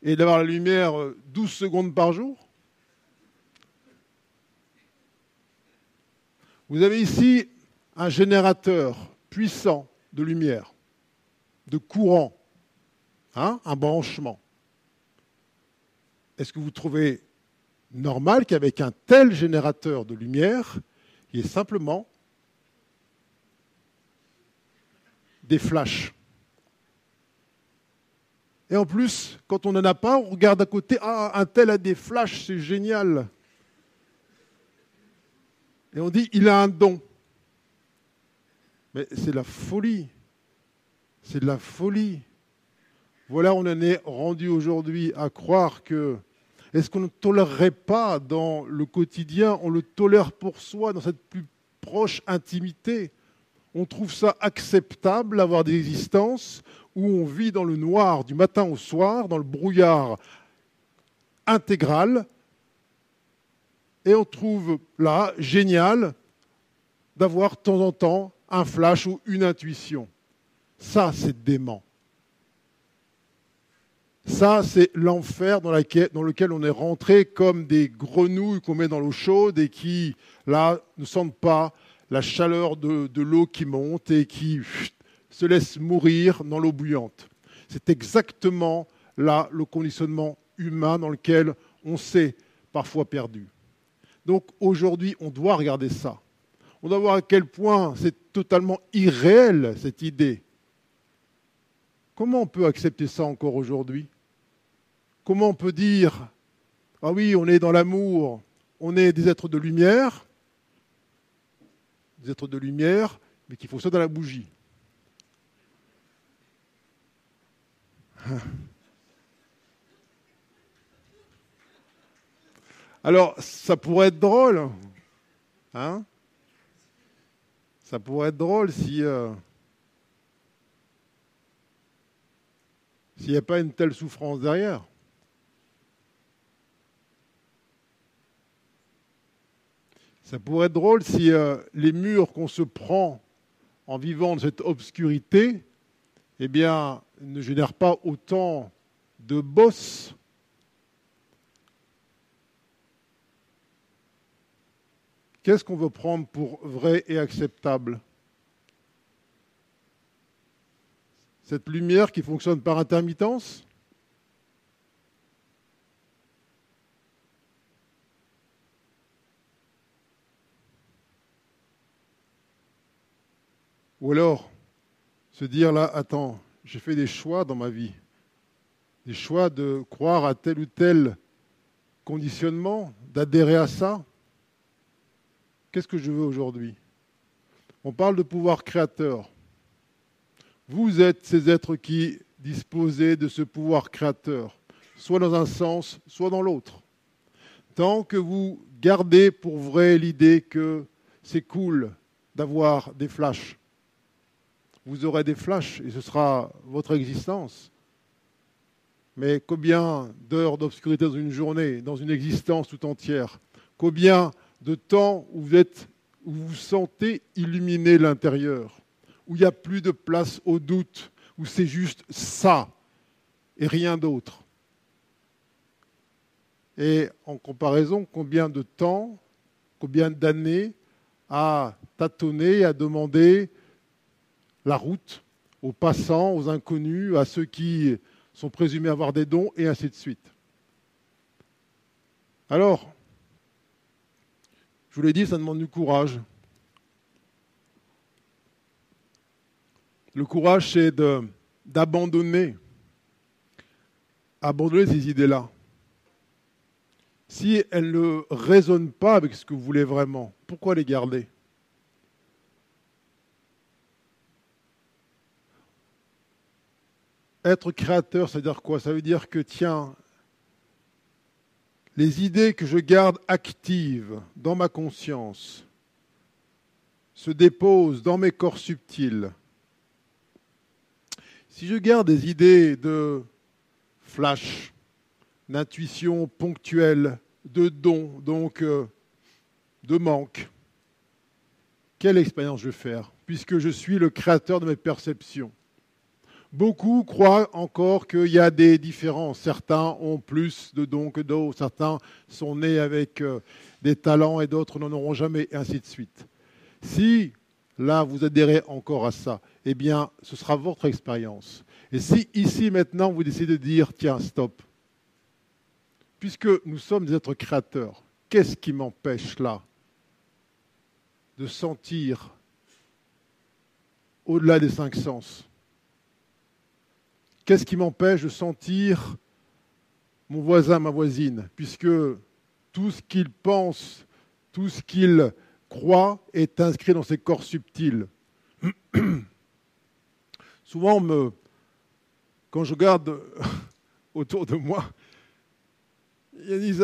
et d'avoir la lumière 12 euh, secondes par jour Vous avez ici un générateur puissant de lumière, de courant, hein, un branchement. Est-ce que vous trouvez normal qu'avec un tel générateur de lumière, il y ait simplement des flashs. Et en plus, quand on n'en a pas, on regarde à côté, ah, un tel a des flashs, c'est génial. Et on dit, il a un don. Mais c'est la folie. C'est de la folie. Voilà, on en est rendu aujourd'hui à croire que est-ce qu'on ne tolérerait pas dans le quotidien, on le tolère pour soi, dans cette plus proche intimité? On trouve ça acceptable d'avoir des existences où on vit dans le noir du matin au soir, dans le brouillard intégral, et on trouve là génial d'avoir de temps en temps un flash ou une intuition. Ça, c'est dément. Ça, c'est l'enfer dans, lequel on est rentré comme des grenouilles qu'on met dans l'eau chaude et qui, là, ne sentent pas la chaleur de, l'eau qui monte et qui se laissent mourir dans l'eau bouillante. C'est exactement là le conditionnement humain dans lequel on s'est parfois perdu. Donc aujourd'hui, on doit regarder ça. On doit voir à quel point c'est totalement irréel, cette idée. Comment on peut accepter ça encore aujourd'hui? Comment on peut dire, ah oui, on est dans l'amour, on est des êtres de lumière, des êtres de lumière, mais faut ça dans la bougie. Alors, ça pourrait être drôle, hein? Ça pourrait être drôle si euh, s'il n'y a pas une telle souffrance derrière. Ça pourrait être drôle si euh, les murs qu'on se prend en vivant dans cette obscurité, eh ne génèrent pas autant de bosses. Qu'est-ce qu'on veut prendre pour vrai et acceptable? Cette lumière qui fonctionne par intermittence? Ou alors, se dire là, attends, j'ai fait des choix dans ma vie, des choix de croire à tel ou tel conditionnement, d'adhérer à ça. Qu'est-ce que je veux aujourd'hui? On parle de pouvoir créateur. Vous êtes ces êtres qui disposez de ce pouvoir créateur, soit dans un sens, soit dans l'autre. Tant que vous gardez pour vrai l'idée que c'est cool d'avoir des flashs, vous aurez des flashs et ce sera votre existence. Mais combien d'heures d'obscurité dans une journée, dans une existence tout entière? Combien de temps où vous, êtes, où vous sentez illuminer l'intérieur? Où il n'y a plus de place au doute Où c'est juste ça et rien d'autre? Et en comparaison, combien de temps, combien d'années à tâtonner, à demander la route aux passants, aux inconnus, à ceux qui sont présumés avoir des dons, et ainsi de suite. Alors, je vous l'ai dit, ça demande du courage. Le courage, c'est d'abandonner, abandonner ces idées-là. Si elles ne résonnent pas avec ce que vous voulez vraiment, pourquoi les garder? Être créateur, ça veut dire quoi? Ça veut dire que, tiens, les idées que je garde actives dans ma conscience se déposent dans mes corps subtils. Si je garde des idées de flash, d'intuition ponctuelle, de don, donc euh, de manque, quelle expérience je vais faire, puisque je suis le créateur de mes perceptions Beaucoup croient encore qu'il y a des différences. Certains ont plus de dons que d'autres. Certains sont nés avec euh, des talents et d'autres n'en auront jamais, et ainsi de suite. Si là vous adhérez encore à ça, eh bien, ce sera votre expérience. Et si ici maintenant vous décidez de dire, tiens, stop, puisque nous sommes des êtres créateurs, qu'est-ce qui m'empêche là de sentir au-delà des cinq sens? Qu'est-ce qui m'empêche de sentir mon voisin, ma voisine, puisque tout ce qu'il pense, tout ce qu'il croit est inscrit dans ses corps subtils. Souvent, quand je regarde autour de moi, il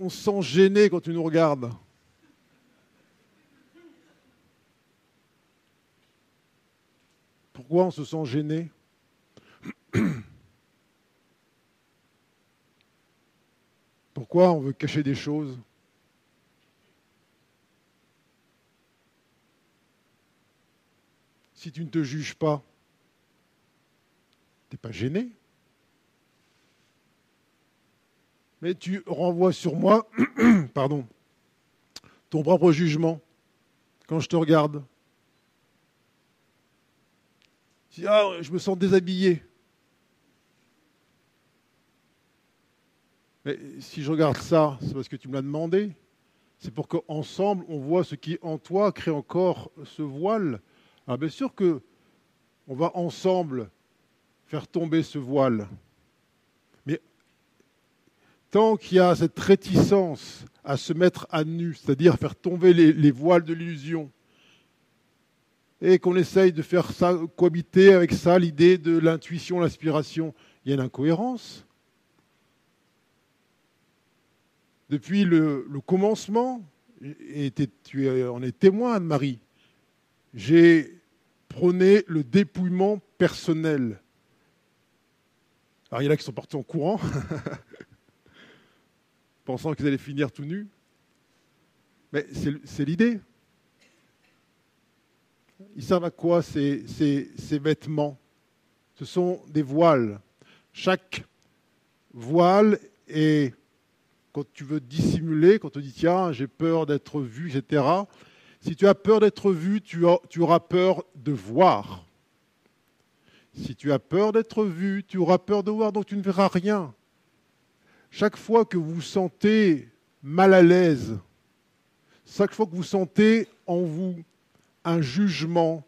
on se sent gêné quand tu nous regardes. Pourquoi on se sent gêné? Pourquoi on veut cacher des choses Si tu ne te juges pas, tu n'es pas gêné. Mais tu renvoies sur moi, pardon, ton propre jugement quand je te regarde. ah, je me sens déshabillé. Si je regarde ça, c'est parce que tu me l'as demandé. C'est pour qu'ensemble, on voit ce qui en toi crée encore ce voile. Alors bien sûr que on va ensemble faire tomber ce voile. Mais tant qu'il y a cette réticence à se mettre à nu, c'est-à-dire faire tomber les, les voiles de l'illusion, et qu'on essaye de faire cohabiter avec ça l'idée de l'intuition, l'inspiration, il y a une incohérence. Depuis le, commencement, et tu en es témoin, Anne-Marie, j'ai prôné le dépouillement personnel. Alors il y en a qui sont partis en courant, pensant qu'ils allaient finir tout nus. Mais c'est l'idée. Ils servent à quoi ces vêtements? Ce sont des voiles. Chaque voile est quand tu veux dissimuler, quand tu dis tiens, j'ai peur d'être vu, etc. Si tu as peur d'être vu, tu, auras peur de voir. Si tu as peur d'être vu, tu auras peur de voir, donc tu ne verras rien. Chaque fois que vous vous sentez mal à l'aise, chaque fois que vous sentez en vous un jugement,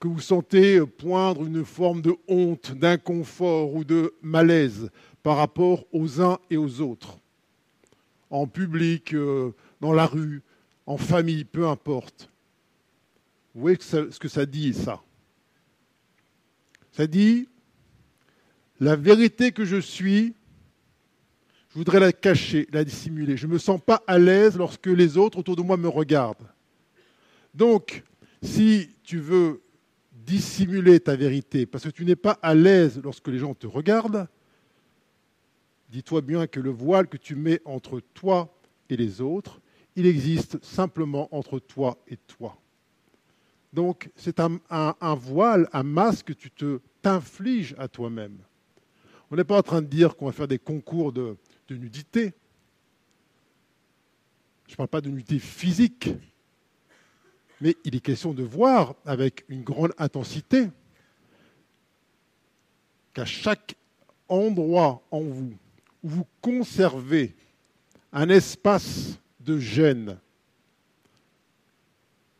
que vous sentez poindre une forme de honte, d'inconfort ou de malaise par rapport aux uns et aux autres, en public, euh, dans la rue, en famille, peu importe. Vous voyez ce que ça dit, ça Ça dit, la vérité que je suis, je voudrais la cacher, la dissimuler. Je ne me sens pas à l'aise lorsque les autres autour de moi me regardent. Donc, si tu veux dissimuler ta vérité parce que tu n'es pas à l'aise lorsque les gens te regardent, dis-toi bien que le voile que tu mets entre toi et les autres, il existe simplement entre toi et toi. Donc c'est un, voile, un masque que tu te t'infliges à toi-même. On n'est pas en train de dire qu'on va faire des concours de, nudité. Je ne parle pas de nudité physique, mais il est question de voir avec une grande intensité qu'à chaque endroit en vous vous conservez un espace de gêne,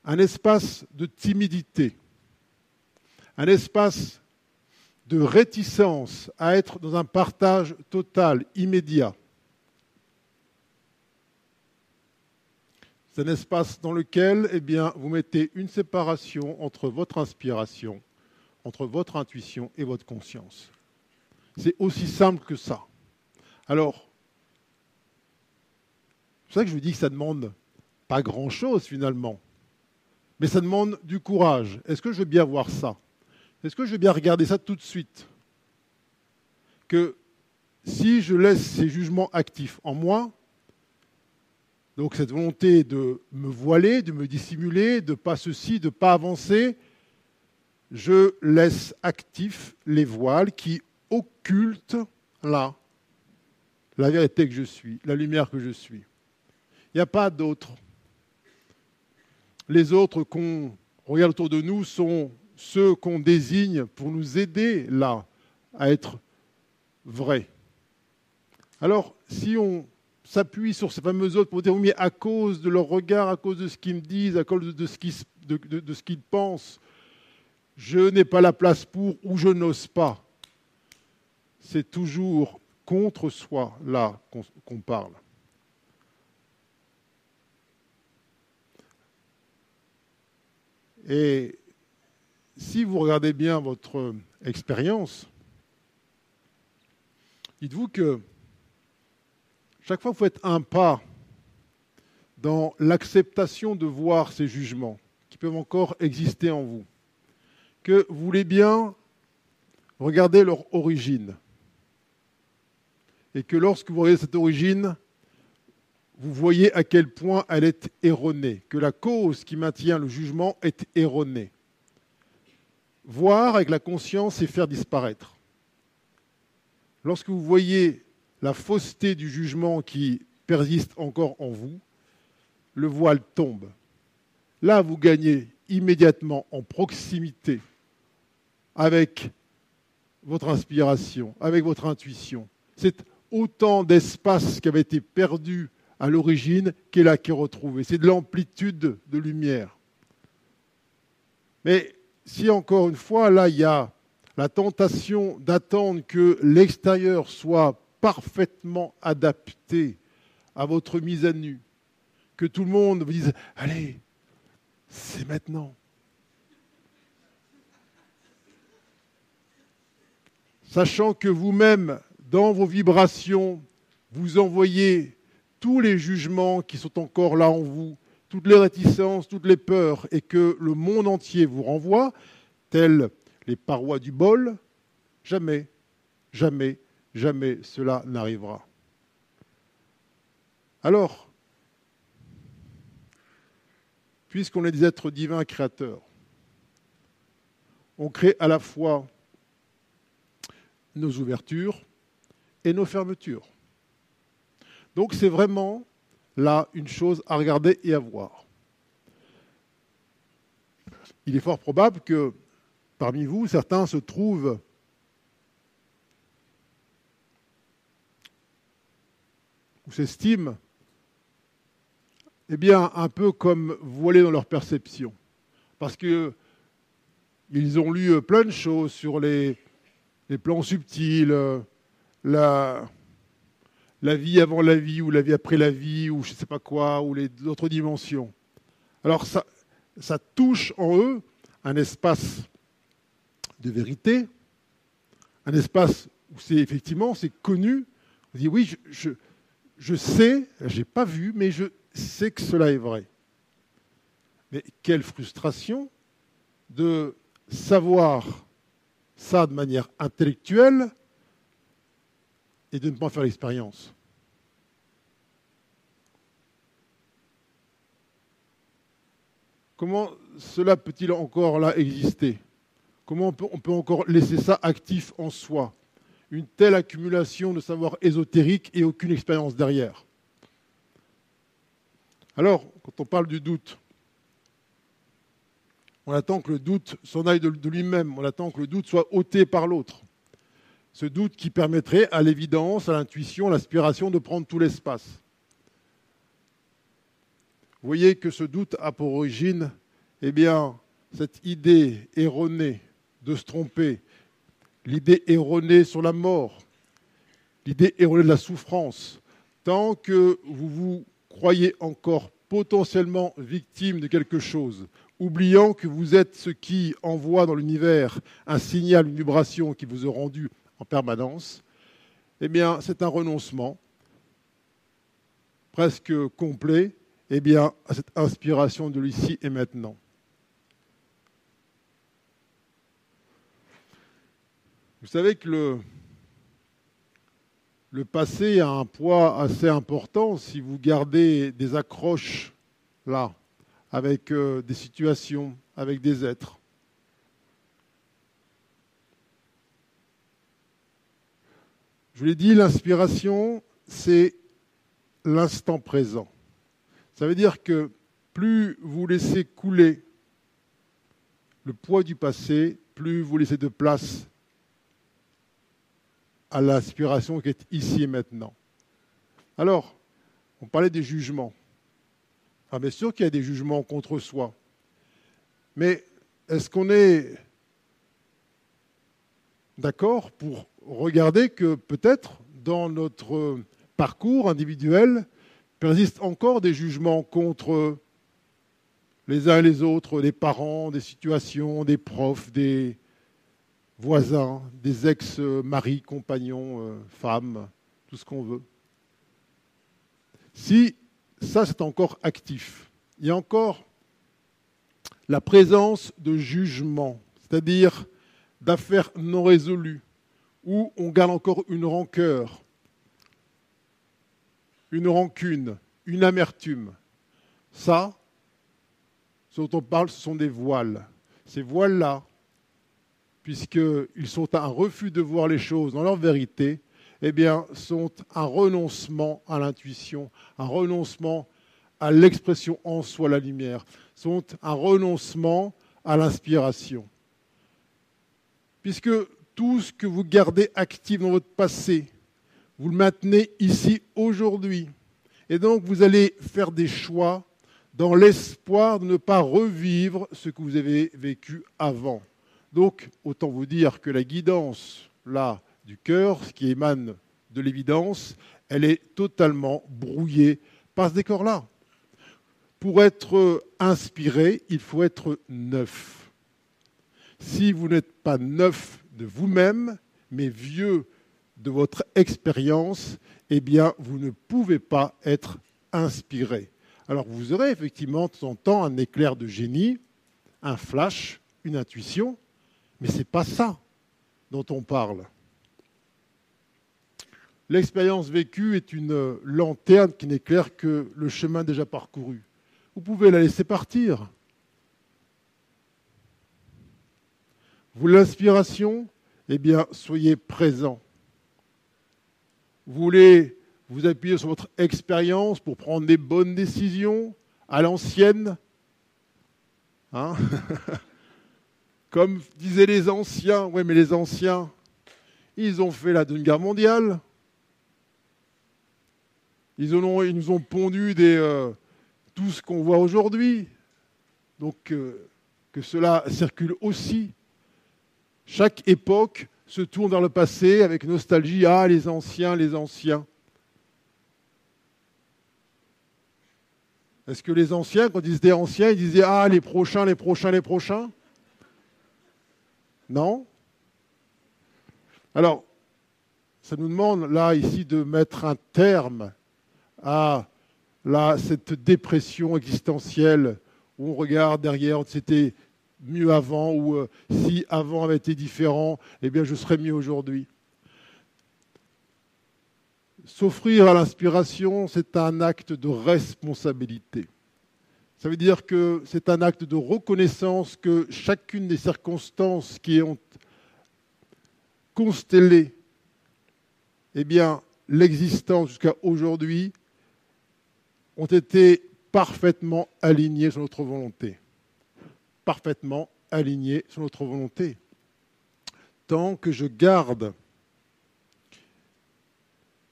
un espace de timidité, un espace de réticence à être dans un partage total, immédiat. C'est un espace dans lequel eh bien, vous mettez une séparation entre votre inspiration, entre votre intuition et votre conscience. C'est aussi simple que ça. Alors, c'est ça que je vous dis que ça demande pas grand-chose finalement, mais ça demande du courage. Est-ce que je veux bien voir ça? Est-ce que je veux bien regarder ça tout de suite? Que si je laisse ces jugements actifs en moi, donc cette volonté de me voiler, de me dissimuler, de pas ceci, de pas avancer, je laisse actifs les voiles qui occultent là la vérité que je suis, la lumière que je suis. Il n'y a pas d'autres. Les autres qu'on regarde autour de nous sont ceux qu'on désigne pour nous aider là à être vrais, Alors, si on s'appuie sur ces fameux autres pour dire oui, mais à cause de leur regard, à cause de ce qu'ils me disent, à cause de ce qu'ils, de, ce qu'ils pensent, je n'ai pas la place pour ou je n'ose pas. C'est toujours contre soi là qu'on parle. Et si vous regardez bien votre expérience, dites-vous que chaque fois que vous faites un pas dans l'acceptation de voir ces jugements qui peuvent encore exister en vous, que vous voulez bien regarder leur origine, et que lorsque vous voyez cette origine, vous voyez à quel point elle est erronée, que la cause qui maintient le jugement est erronée. Voir avec la conscience, c'est faire disparaître. Lorsque vous voyez la fausseté du jugement qui persiste encore en vous, le voile tombe. Là, vous gagnez immédiatement en proximité avec votre inspiration, avec votre intuition. C'est autant d'espace qui avait été perdu à l'origine qu'est là qui est retrouvé. C'est de l'amplitude de lumière. Mais si encore une fois, là, il y a la tentation d'attendre que l'extérieur soit parfaitement adapté à votre mise à nu, que tout le monde vous dise Allez, c'est maintenant. Sachant que vous-même, dans vos vibrations, vous envoyez tous les jugements qui sont encore là en vous, toutes les réticences, toutes les peurs, et que le monde entier vous renvoie, telles les parois du bol, jamais, jamais jamais cela n'arrivera. Alors, puisqu'on est des êtres divins créateurs, on crée à la fois nos ouvertures et nos fermetures. Donc c'est vraiment là une chose à regarder et à voir. Il est fort probable que parmi vous, certains se trouvent ou s'estiment, eh bien, un peu comme voilés dans leur perception. Parce qu'ils ont lu plein de choses sur les, plans subtils, la, vie avant la vie, ou la vie après la vie, ou je ne sais pas quoi, ou les autres dimensions. Alors ça, touche en eux un espace de vérité, un espace où c'est effectivement c'est connu. On dit oui, je sais, je n'ai pas vu, mais je sais que cela est vrai. Mais quelle frustration de savoir ça de manière intellectuelle et de ne pas faire l'expérience. Comment cela peut-il encore là exister? Comment on peut, encore laisser ça actif en soi? Une telle accumulation de savoir ésotérique et aucune expérience derrière. Alors, quand on parle du doute, on attend que le doute s'en aille de, lui-même, on attend que le doute soit ôté par l'autre. Ce doute qui permettrait à l'évidence, à l'intuition, à l'aspiration de prendre tout l'espace. Vous voyez que ce doute a pour origine, eh bien, cette idée erronée de se tromper, l'idée erronée sur la mort, l'idée erronée de la souffrance, tant que vous vous croyez encore potentiellement victime de quelque chose, oubliant que vous êtes ce qui envoie dans l'univers un signal, une vibration qui vous est rendu en permanence, eh bien, c'est un renoncement presque complet eh à cette inspiration de l'ici et maintenant. Vous savez que le, le passé a un poids assez important si vous gardez des accroches là, avec euh, des situations, avec des êtres. Je vous l'ai dit, l'inspiration, c'est l'instant présent. Ça veut dire que plus vous laissez couler le poids du passé, plus vous laissez de place à l'aspiration qui est ici et maintenant. Alors, on parlait des jugements. Ah, bien sûr qu'il y a des jugements contre soi. Mais est-ce qu'on est d'accord pour regarder que peut-être dans notre parcours individuel persistent encore des jugements contre les uns et les autres, des parents, des situations, des profs, des voisins, des ex-maris, compagnons, euh, femmes, tout ce qu'on veut. Si ça c'est encore actif, il y a encore la présence de jugement, c'est-à-dire d'affaires non résolues, où on garde encore une rancœur, une rancune, une amertume. Ça, ce dont on parle, ce sont des voiles. Ces voiles-là, puisqu'ils sont un refus de voir les choses dans leur vérité, eh bien, sont un renoncement à l'intuition, un renoncement à l'expression en soi, la lumière, sont un renoncement à l'inspiration. Puisque tout ce que vous gardez actif dans votre passé, vous le maintenez ici aujourd'hui. Et donc vous allez faire des choix dans l'espoir de ne pas revivre ce que vous avez vécu avant. Donc autant vous dire que la guidance là du cœur, ce qui émane de l'évidence, elle est totalement brouillée par ce décor-là. Pour être inspiré, il faut être neuf. Si vous n'êtes pas neuf de vous-même, mais vieux de votre expérience, eh bien, vous ne pouvez pas être inspiré. Alors, vous aurez effectivement de temps en temps un éclair de génie, un flash, une intuition, mais ce n'est pas ça dont on parle. L'expérience vécue est une lanterne qui n'éclaire que le chemin déjà parcouru. Vous pouvez la laisser partir. Vous l'inspiration, eh bien, soyez présent. Vous voulez vous appuyer sur votre expérience pour prendre des bonnes décisions à l'ancienne hein Comme disaient les anciens, oui, mais les anciens, ils ont fait la Deuxième Guerre mondiale. Ils, nous ont pondu euh, tout ce qu'on voit aujourd'hui. Donc, euh, que cela circule aussi. Chaque époque se tourne vers le passé avec nostalgie. Ah, les anciens, les anciens. Est-ce que les anciens, quand ils étaient anciens, ils disaient Ah, les prochains, les prochains, les prochains? Non? Alors, ça nous demande là, ici, de mettre un terme à cette dépression existentielle où on regarde derrière, c'était mieux avant, ou euh, si avant avait été différent, eh bien je serais mieux aujourd'hui. S'offrir à l'inspiration, c'est un acte de responsabilité. Ça veut dire que c'est un acte de reconnaissance que chacune des circonstances qui ont constellé eh l'existence jusqu'à aujourd'hui ont été parfaitement alignées sur notre volonté parfaitement aligné sur notre volonté. Tant que je garde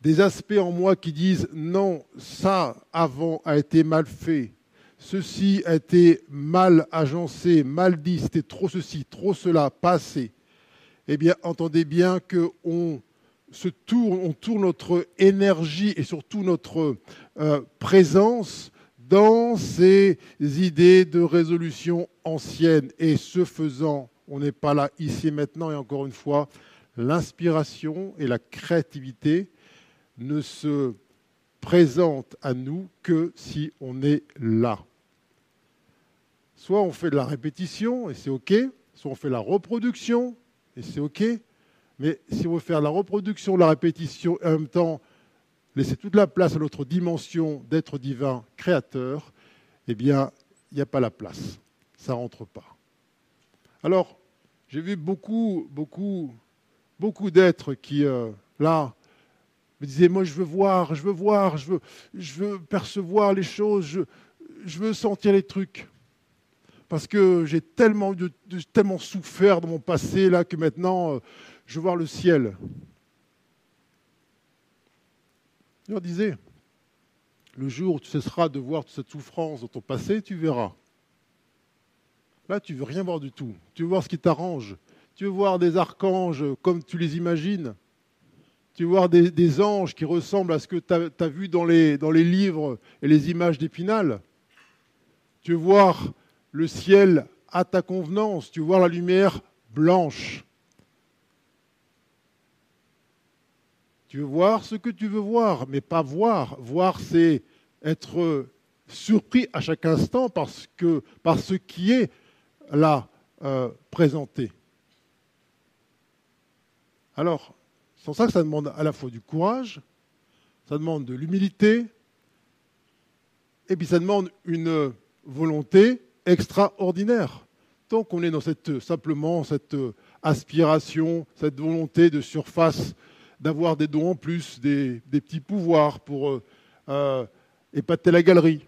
des aspects en moi qui disent non, ça avant a été mal fait, ceci a été mal agencé, mal dit, c'était trop ceci, trop cela, pas assez. Eh bien, entendez bien qu'on se tourne, on tourne notre énergie et surtout notre euh, présence dans ces idées de résolution anciennes. Et ce faisant, on n'est pas là ici et maintenant, et encore une fois, l'inspiration et la créativité ne se présentent à nous que si on est là. Soit on fait de la répétition, et c'est OK, soit on fait la reproduction, et c'est OK, mais si on veut faire la reproduction, la répétition, et en même temps laisser toute la place à notre dimension d'être divin créateur, eh bien, il n'y a pas la place. Ça ne rentre pas. Alors, j'ai vu beaucoup, beaucoup, beaucoup d'êtres qui, euh, là, me disaient, moi, je veux voir, je veux voir, je veux, percevoir les choses, je, veux sentir les trucs. Parce que j'ai tellement, tellement souffert dans mon passé, là, que maintenant, euh, je veux voir le ciel. Je leur disais, Le jour où tu cesseras de voir toute cette souffrance dans ton passé, tu verras. Là, tu veux rien voir du tout. Tu veux voir ce qui t'arrange. Tu veux voir des archanges comme tu les imagines. Tu veux voir des, anges qui ressemblent à ce que tu as, vu dans les, livres et les images d'Épinal. Tu veux voir le ciel à ta convenance. Tu veux voir la lumière blanche. Tu veux voir ce que tu veux voir, mais pas voir. Voir, c'est être surpris à chaque instant parce que, par ce qui est là euh, présenté. Alors, c'est pour ça que ça demande à la fois du courage, ça demande de l'humilité, et puis ça demande une volonté extraordinaire. Tant qu'on est dans cette, simplement cette aspiration, cette volonté de surface, d'avoir des dons en plus, des, petits pouvoirs pour euh, euh, épater la galerie.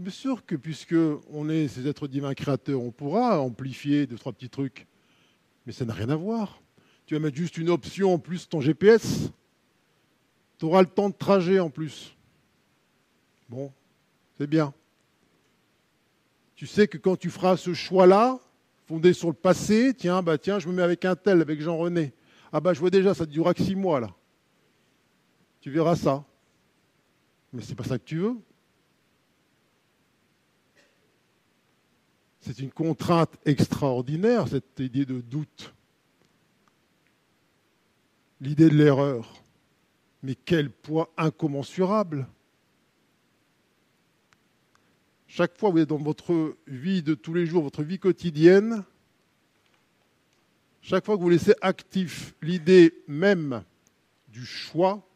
Bien sûr que puisque on est ces êtres divins créateurs, on pourra amplifier deux, trois petits trucs. Mais ça n'a rien à voir. Tu vas mettre juste une option en plus ton GPS. Tu auras le temps de trajet en plus. Bon, c'est bien. Tu sais que quand tu feras ce choix-là, fondé sur le passé, tiens, bah tiens, je me mets avec un tel, avec Jean-René. Ah bah je vois déjà, ça ne durera que six mois là. Tu verras ça. Mais c'est pas ça que tu veux. C'est une contrainte extraordinaire, cette idée de doute. L'idée de l'erreur. Mais quel poids incommensurable. Chaque fois que vous êtes dans votre vie de tous les jours, votre vie quotidienne, chaque fois que vous laissez actif l'idée même du choix,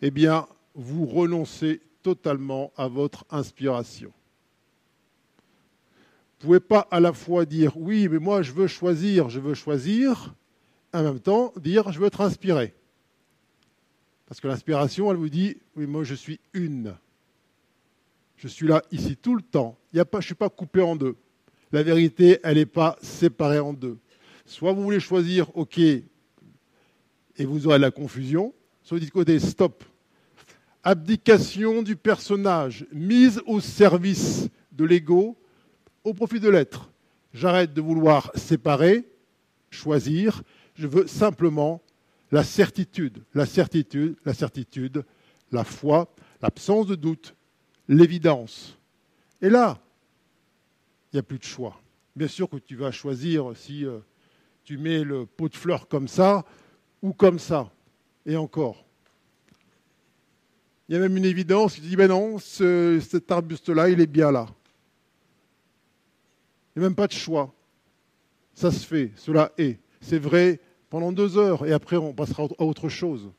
eh bien, vous renoncez totalement à votre inspiration pouvez pas à la fois dire oui, mais moi je veux choisir, je veux choisir, en même temps dire je veux être inspiré. Parce que l'inspiration, elle vous dit oui, moi je suis une. Je suis là ici tout le temps. Il a pas, je ne suis pas coupé en deux. La vérité, elle n'est pas séparée en deux. Soit vous voulez choisir, ok, et vous aurez de la confusion, soit vous dites côté stop. Abdication du personnage, mise au service de l'ego, au profit de l'être. J'arrête de vouloir séparer, choisir. Je veux simplement la certitude, la certitude, la certitude, la foi, l'absence de doute, l'évidence. Et là, il n'y a plus de choix. Bien sûr que tu vas choisir si euh, tu mets le pot de fleurs comme ça ou comme ça. Et encore. Il y a même une évidence qui dit, ben non, cet arbuste-là, il est bien là. Il n'y a même pas de choix. Ça se fait, cela est. C'est vrai pendant deux heures et après on passera à autre chose.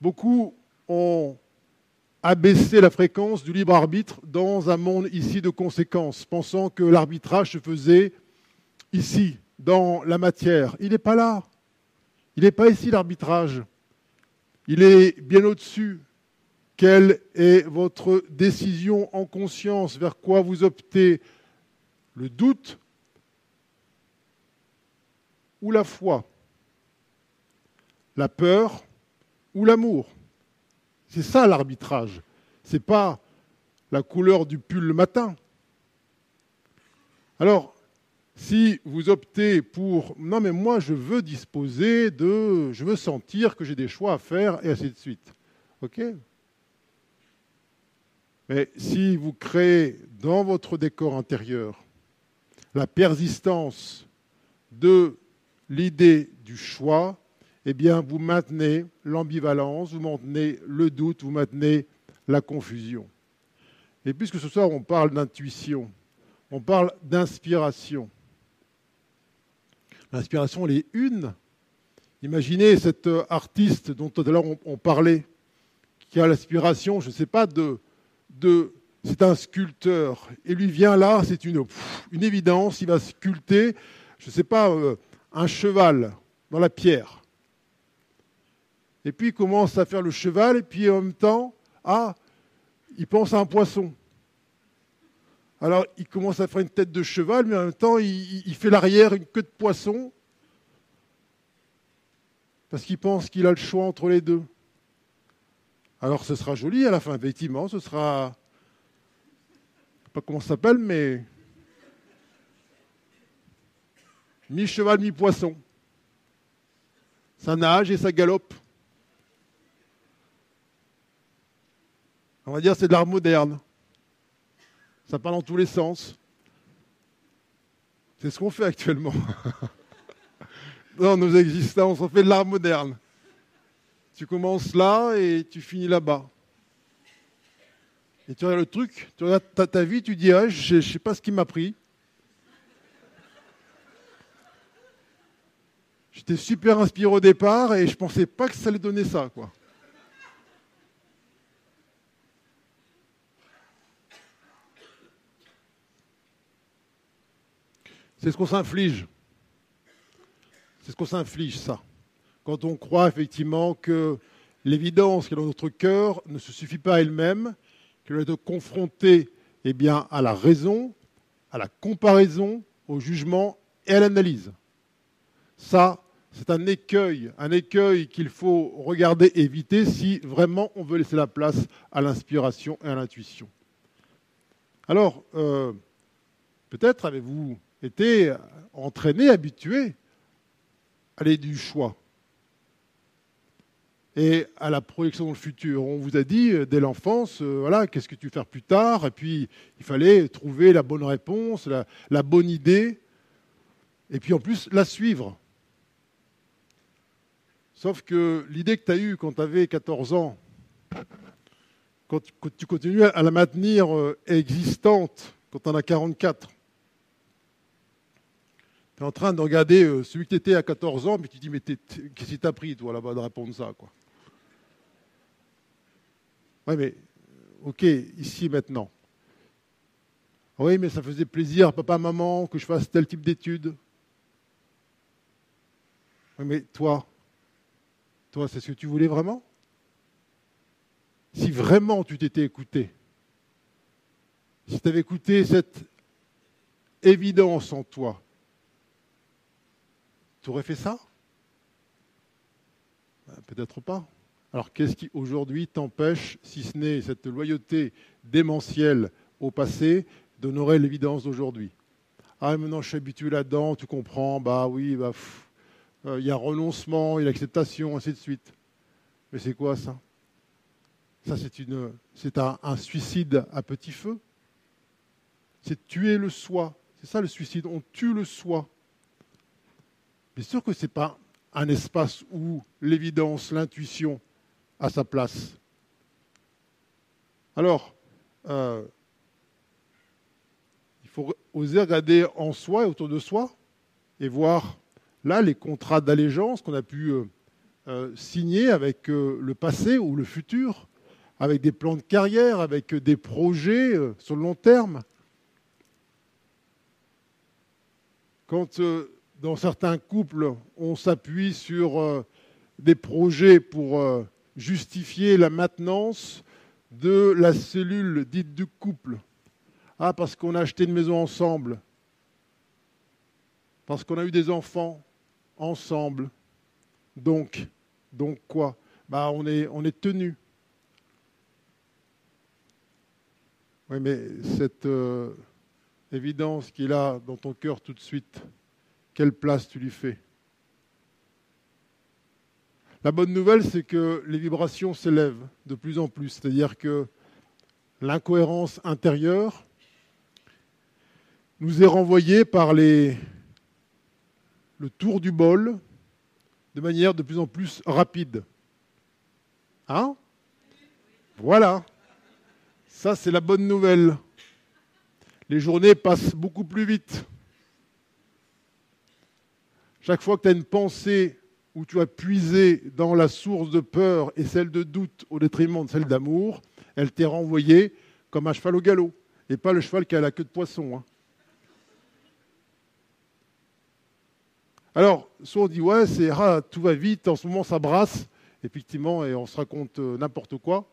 Beaucoup ont abaissé la fréquence du libre arbitre dans un monde ici de conséquences, pensant que l'arbitrage se faisait ici, dans la matière. Il n'est pas là. Il n'est pas ici l'arbitrage. Il est bien au-dessus. Quelle est votre décision en conscience? Vers quoi vous optez? Le doute ou la foi, la peur ou l'amour. C'est ça l'arbitrage. Ce n'est pas la couleur du pull le matin. Alors, si vous optez pour non mais moi je veux disposer de je veux sentir que j'ai des choix à faire et ainsi de suite. OK? Mais si vous créez dans votre décor intérieur la persistance de l'idée du choix, eh bien, vous maintenez l'ambivalence, vous maintenez le doute, vous maintenez la confusion. Et puisque ce soir on parle d'intuition, on parle d'inspiration. L'inspiration, elle est une. Imaginez cet artiste dont tout à l'heure on, parlait, qui a l'aspiration, je ne sais pas, de c'est un sculpteur. Et lui vient là, c'est une, évidence, il va sculpter, je ne sais pas, euh, un cheval dans la pierre. Et puis il commence à faire le cheval, et puis en même temps, ah, il pense à un poisson. Alors il commence à faire une tête de cheval, mais en même temps, il, il fait l'arrière, une queue de poisson, parce qu'il pense qu'il a le choix entre les deux. Alors ce sera joli à la fin, effectivement, ce sera... Comment ça s'appelle, mais... Mi-cheval, mi-poisson. Ça nage et ça galope. On va dire c'est de l'art moderne. Ça parle dans tous les sens. C'est ce qu'on fait actuellement. Dans nos existences, on fait de l'art moderne. Tu commences là et tu finis là-bas. Et tu regardes le truc, tu regardes ta, vie, tu dis, ah, je ne sais pas ce qui m'a pris. J'étais super inspiré au départ et je ne pensais pas que ça allait donner ça. Quoi. C'est ce qu'on s'inflige. C'est ce qu'on s'inflige, ça. Quand on croit effectivement que l'évidence qui est dans notre cœur ne se suffit pas à elle-même, qu'elle doit être confrontée eh bien, à la raison, à la comparaison, au jugement et à l'analyse. Ça, c'est un écueil, un écueil qu'il faut regarder éviter si vraiment on veut laisser la place à l'inspiration et à l'intuition. Alors, euh, peut-être avez-vous été entraîné, habitué à aller du choix et à la projection dans le futur. On vous a dit euh, dès l'enfance, euh, voilà, qu'est-ce que tu veux faire plus tard? Et puis, il fallait trouver la bonne réponse, la, bonne idée, et puis en plus, la suivre. Sauf que l'idée que tu as eue quand tu avais 14 ans, quand tu continues à la maintenir euh, existante quand tu en as 44, tu es en train de regarder celui que tu étais à 14 ans, mais tu te dis, mais qu'est-ce qui t'a pris, toi, là-bas, de répondre ça, quoi? Oui, mais, ok, ici maintenant. Oui, mais ça faisait plaisir, papa, maman, que je fasse tel type d'études. Oui, mais toi, toi, c'est ce que tu voulais vraiment? Si vraiment tu t'étais écouté, si tu avais écouté cette évidence en toi, tu aurais fait ça? Ben, Peut-être pas. Alors qu'est-ce qui aujourd'hui t'empêche, si ce n'est cette loyauté démentielle au passé, d'honorer l'évidence d'aujourd'hui? Ah maintenant je suis habitué là-dedans, tu comprends, bah oui, bah, euh, il y a renoncement, il y a l'acceptation, ainsi de suite. Mais c'est quoi ça? Ça c'est un, un suicide à petit feu. C'est tuer le soi. C'est ça le suicide. On tue le soi. Bien sûr que ce n'est pas un espace où l'évidence, l'intuition a sa place. Alors, euh, il faut oser regarder en soi et autour de soi et voir là les contrats d'allégeance qu'on a pu euh, euh, signer avec le passé ou le futur, avec des plans de carrière, avec des projets sur le long terme. Quand dans certains couples, on s'appuie sur des projets pour justifier la maintenance de la cellule dite du couple. Ah, parce qu'on a acheté une maison ensemble, parce qu'on a eu des enfants ensemble. Donc, donc quoi? Bah, on est, on tenu. Oui, mais cette euh, évidence qu'il a dans ton cœur tout de suite, quelle place tu lui fais? La bonne nouvelle, c'est que les vibrations s'élèvent de plus en plus, c'est-à-dire que l'incohérence intérieure nous est renvoyée par le tour du bol de manière de plus en plus rapide. Hein? Voilà. Ça, c'est la bonne nouvelle. Les journées passent beaucoup plus vite. Chaque fois que tu as une pensée où tu as puisé dans la source de peur et celle de doute au détriment de celle d'amour, elle t'est renvoyée comme un cheval au galop, et pas le cheval qui a la queue de poisson. Hein. Alors, soit on dit, ouais, c'est ah, tout va vite, en ce moment ça brasse, effectivement, et on se raconte euh, n'importe quoi.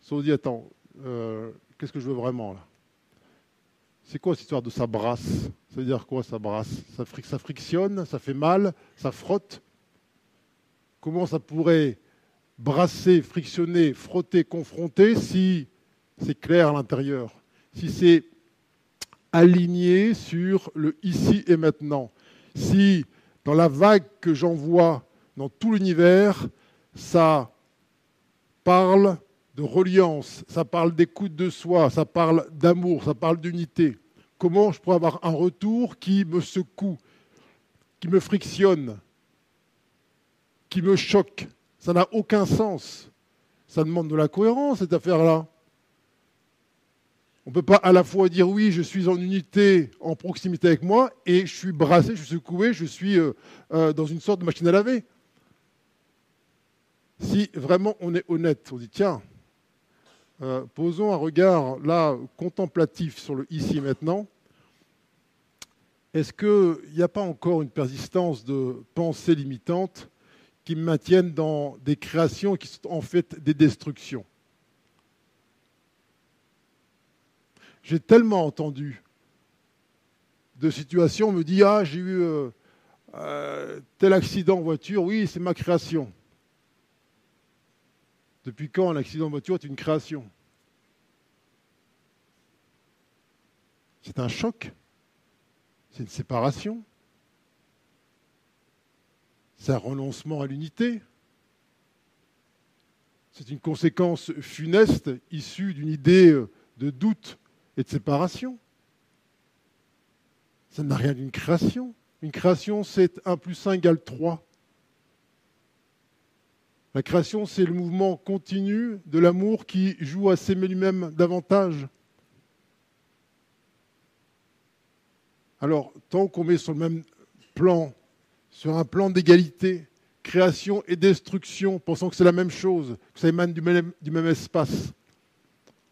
Soit on dit, attends, euh, qu'est-ce que je veux vraiment là? C'est quoi cette histoire de ça brasse? Ça veut dire quoi ça brasse ça, frictionne, ça fait mal, ça frotte? Comment ça pourrait brasser, frictionner, frotter, confronter si c'est clair à l'intérieur, si c'est aligné sur le ici et maintenant, si dans la vague que j'envoie dans tout l'univers, ça parle de reliance, ça parle d'écoute de soi, ça parle d'amour, ça parle d'unité? Comment je pourrais avoir un retour qui me secoue, qui me frictionne, qui me choque? Ça n'a aucun sens. Ça demande de la cohérence, cette affaire-là. On ne peut pas à la fois dire oui, je suis en unité, en proximité avec moi, et je suis brassé, je suis secoué, je suis euh, euh, dans une sorte de machine à laver. Si vraiment on est honnête, on dit tiens, euh, posons un regard là contemplatif sur le ici et maintenant. Est-ce qu'il n'y a pas encore une persistance de pensées limitantes qui me maintiennent dans des créations qui sont en fait des destructions? J'ai tellement entendu de situations, on me dit Ah, j'ai eu euh, euh, tel accident en voiture, oui, c'est ma création. Depuis quand un accident de voiture est une création? C'est un choc? C'est une séparation? C'est un renoncement à l'unité? C'est une conséquence funeste issue d'une idée de doute et de séparation? Ça n'a rien d'une création. Une création, c'est 1 plus 1 égale 3. La création, c'est le mouvement continu de l'amour qui joue à s'aimer lui-même davantage. Alors, tant qu'on met sur le même plan, sur un plan d'égalité, création et destruction, pensant que c'est la même chose, que ça émane du même, espace,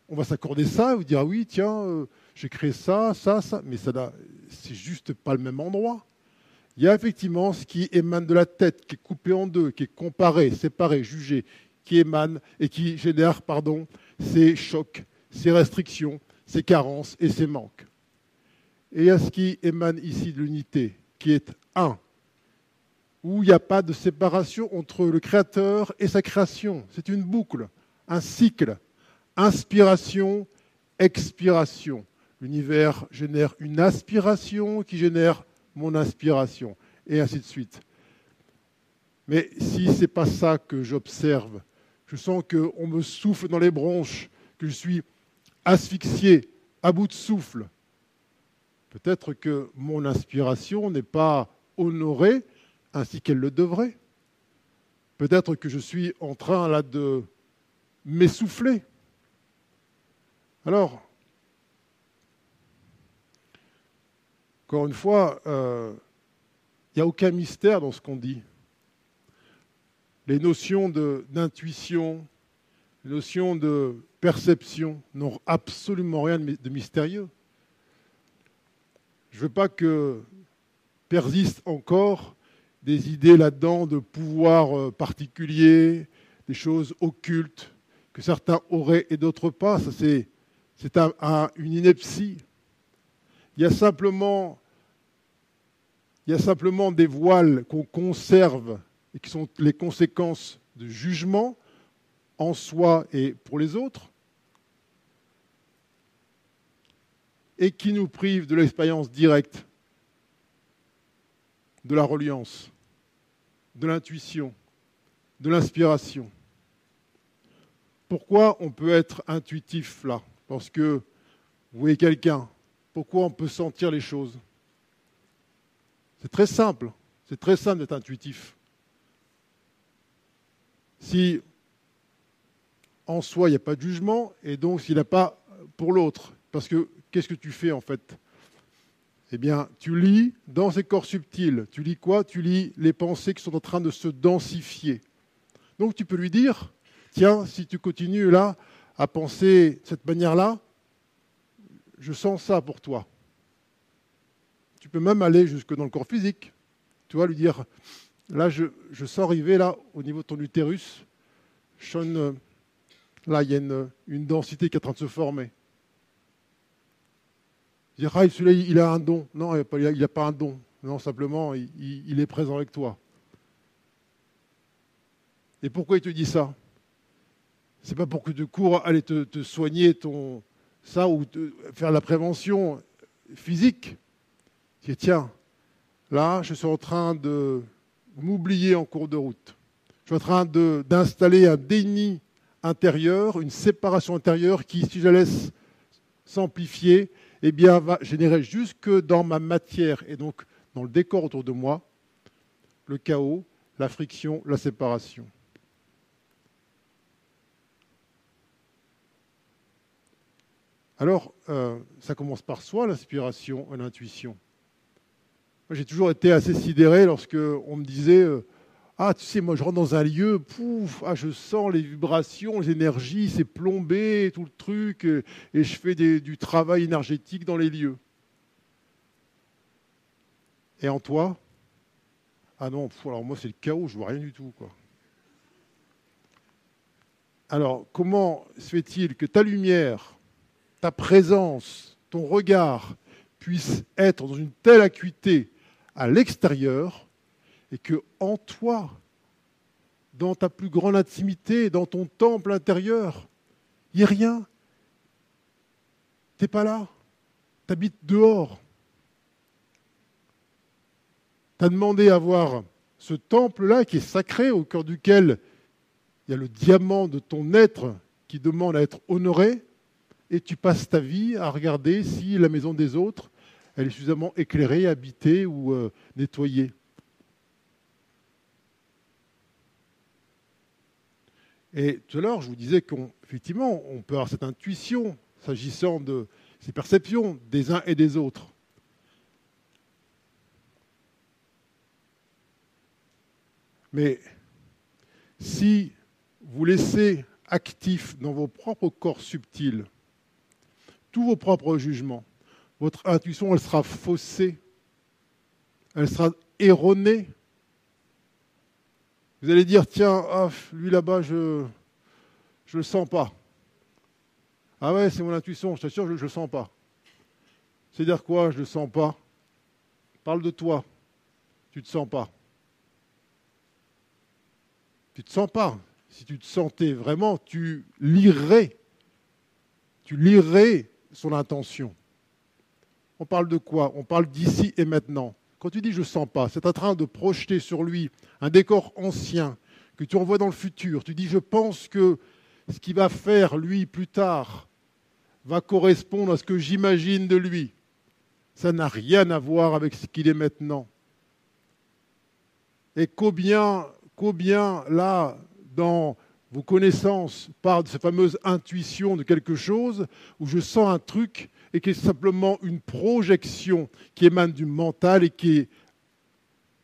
on va s'accorder ça et vous dire ah oui, tiens, euh, j'ai créé ça, ça, ça, mais ça c'est juste pas le même endroit. Il y a effectivement ce qui émane de la tête, qui est coupé en deux, qui est comparé, séparé, jugé, qui émane et qui génère pardon, ces chocs, ces restrictions, ces carences et ces manques. Et il y a ce qui émane ici de l'unité, qui est un, où il n'y a pas de séparation entre le créateur et sa création. C'est une boucle, un cycle, inspiration, expiration. L'univers génère une aspiration qui génère mon inspiration, et ainsi de suite. Mais si ce n'est pas ça que j'observe, je sens qu'on me souffle dans les bronches, que je suis asphyxié, à bout de souffle, peut-être que mon inspiration n'est pas honorée ainsi qu'elle le devrait. Peut-être que je suis en train là de m'essouffler. Alors, Encore une fois, il euh, n'y a aucun mystère dans ce qu'on dit. Les notions d'intuition, les notions de perception n'ont absolument rien de mystérieux. Je ne veux pas que persistent encore des idées là-dedans de pouvoir euh, particulier, des choses occultes que certains auraient et d'autres pas. C'est une ineptie. Il y a simplement, des voiles qu'on conserve et qui sont les conséquences de jugement en soi et pour les autres, et qui nous privent de l'expérience directe, de la reliance, de l'intuition, de l'inspiration. Pourquoi on peut être intuitif là? Parce que vous voyez quelqu'un, pourquoi on peut sentir les choses? C'est très simple. C'est très simple d'être intuitif. Si en soi il n'y a pas de jugement, et donc s'il n'y a pas pour l'autre, parce que qu'est-ce que tu fais en fait? Eh bien, tu lis dans ces corps subtils. Tu lis quoi? Tu lis les pensées qui sont en train de se densifier. Donc tu peux lui dire, tiens, si tu continues là à penser de cette manière-là, je sens ça pour toi. Tu peux même aller jusque dans le corps physique. Tu vois, lui dire, là, je, sens arriver là, au niveau de ton utérus, là, il y a une, densité qui est en train de se former. Dire, ah, celui-là, il a un don. Non, il n'a pas un don. Non, simplement, il, est présent avec toi. Et pourquoi il te dit ça? C'est pas pour que tu cours aller te, soigner ton ça ou faire la prévention physique. tiens, là, je suis en train de m'oublier en cours de route. Je suis en train d'installer un déni intérieur, une séparation intérieure qui, si je la laisse s'amplifier, eh bien, va générer jusque dans ma matière et donc dans le décor autour de moi le chaos, la friction, la séparation. Alors, euh, ça commence par soi, l'inspiration l'intuition. J'ai toujours été assez sidéré lorsque on me disait euh, ah, tu sais, moi je rentre dans un lieu, pouf, ah, je sens les vibrations, les énergies, c'est plombé, tout le truc, et, je fais du travail énergétique dans les lieux. Et en toi? Ah non, alors moi c'est le chaos, je vois rien du tout. Alors, comment se fait-il que ta lumière, ta présence, ton regard puissent être dans une telle acuité à l'extérieur et que en toi, dans ta plus grande intimité, dans ton temple intérieur, il n'y a rien. Tu n'es pas là. Tu habites dehors. Tu as demandé à voir ce temple-là qui est sacré, au cœur duquel il y a le diamant de ton être qui demande à être honoré, et tu passes ta vie à regarder si la maison des autres elle est suffisamment éclairée, habitée ou euh, nettoyée. Et tout à l'heure, je vous disais qu'effectivement, on, peut avoir cette intuition s'agissant de ces perceptions des uns et des autres. Mais si vous laissez actifs dans vos propres corps subtils tous vos propres jugements, votre intuition, elle sera faussée, elle sera erronée, vous allez dire, tiens, ah, lui là-bas, je ne le sens pas. Ah ouais, c'est mon intuition, je t'assure, je ne le sens pas. C'est-à-dire quoi, je ne le sens pas Parle de toi. Tu ne te sens pas. Tu ne te sens pas. Si tu te sentais vraiment, tu lirais. Tu lirais son intention. On parle de quoi? On parle d'ici et maintenant. Quand tu dis je sens pas, c'est en train de projeter sur lui un décor ancien que tu envoies dans le futur. Tu dis je pense que ce qu'il va faire lui plus tard va correspondre à ce que j'imagine de lui. Ça n'a rien à voir avec ce qu'il est maintenant. Et combien, combien là, dans vos connaissances, par de cette fameuse intuition de quelque chose, où je sens un truc et qui est simplement une projection qui émane du mental et qui est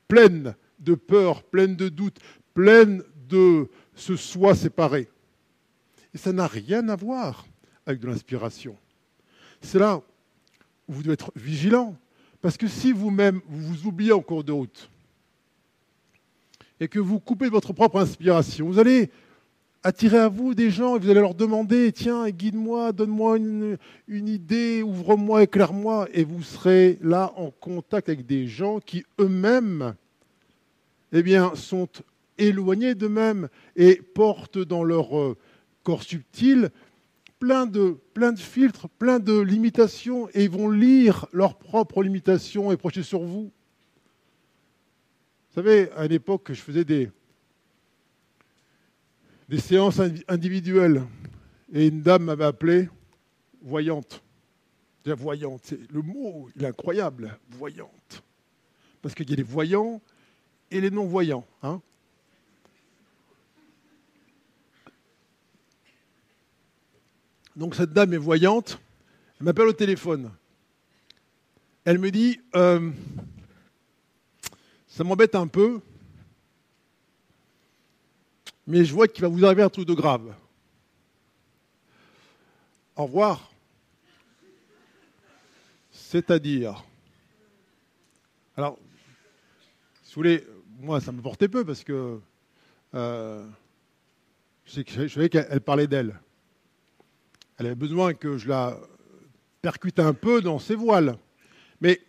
pleine de peur, pleine de doute, pleine de ce soi séparé. Et ça n'a rien à voir avec de l'inspiration. C'est là où vous devez être vigilant, parce que si vous-même vous vous oubliez en cours de route et que vous coupez votre propre inspiration, vous allez attirer à vous des gens et vous allez leur demander, tiens, guide-moi, donne-moi une, idée, ouvre-moi, éclaire-moi, et vous serez là en contact avec des gens qui eux-mêmes eh bien, sont éloignés d'eux-mêmes et portent dans leur euh, corps subtil plein de, plein de filtres, plein de limitations, et vont lire leurs propres limitations et projeter sur vous. Vous savez, à une époque, je faisais des, des séances individuelles. Et une dame m'avait appelé voyante. voyante, le mot, il est incroyable, voyante. Parce qu'il y a les voyants et les non-voyants. Hein. Donc cette dame est voyante, elle m'appelle au téléphone. Elle me dit, euh, ça m'embête un peu, mais je vois qu'il va vous arriver un truc de grave. Au revoir. C'est-à-dire. Alors, si vous voulez, moi, ça me portait peu parce que euh, je savais qu'elle parlait d'elle. Elle avait besoin que je la percute un peu dans ses voiles. Mais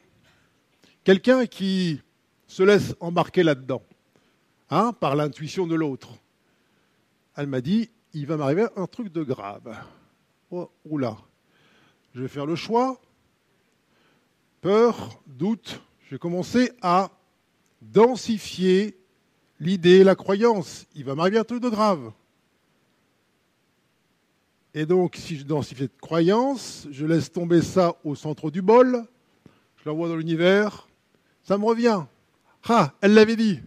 quelqu'un qui se laisse embarquer là-dedans, hein, par l'intuition de l'autre, elle m'a dit, il va m'arriver un truc de grave. Oh, oula, je vais faire le choix. Peur, doute, je vais commencer à densifier l'idée, la croyance. Il va m'arriver un truc de grave. Et donc, si je densifie cette croyance, je laisse tomber ça au centre du bol, je l'envoie dans l'univers, ça me revient. Ah, elle l'avait dit.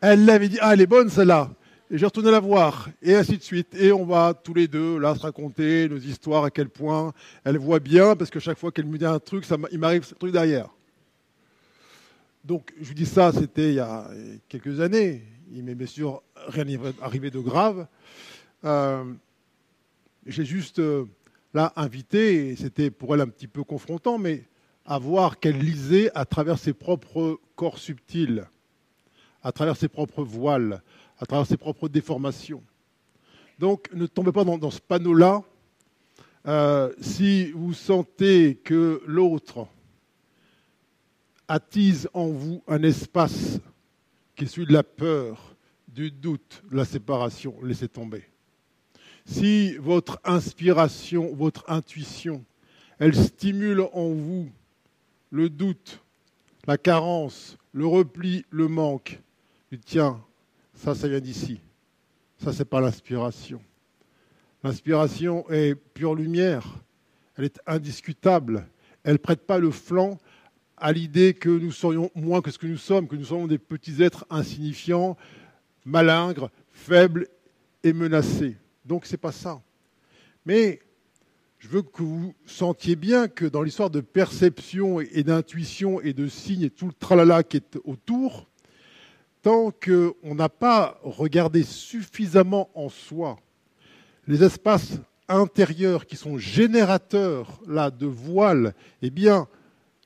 Elle l'avait dit. Ah, elle est bonne celle-là. Et j'ai retourné la voir, et ainsi de suite. Et on va tous les deux là se raconter nos histoires, à quel point elle voit bien, parce que chaque fois qu'elle me dit un truc, ça, il m'arrive ce truc derrière. Donc, je vous dis ça, c'était il y a quelques années. Il m'est bien sûr rien arrivé de grave. Euh, j'ai juste euh, là invité, et c'était pour elle un petit peu confrontant, mais à voir qu'elle lisait à travers ses propres corps subtils, à travers ses propres voiles, à travers ses propres déformations. Donc ne tombez pas dans, ce panneau-là. Euh, si vous sentez que l'autre attise en vous un espace qui est celui de la peur, du doute, de la séparation, laissez tomber. Si votre inspiration, votre intuition, elle stimule en vous le doute, la carence, le repli, le manque, tiens, ça, ça vient d'ici. Ça, c'est pas l'inspiration. L'inspiration est pure lumière. Elle est indiscutable. Elle ne prête pas le flanc à l'idée que nous serions moins que ce que nous sommes, que nous sommes des petits êtres insignifiants, malingres, faibles et menacés. Donc ce n'est pas ça. Mais je veux que vous sentiez bien que dans l'histoire de perception et d'intuition et de signes et tout le tralala qui est autour, tant qu'on n'a pas regardé suffisamment en soi les espaces intérieurs qui sont générateurs là, de voiles, eh bien,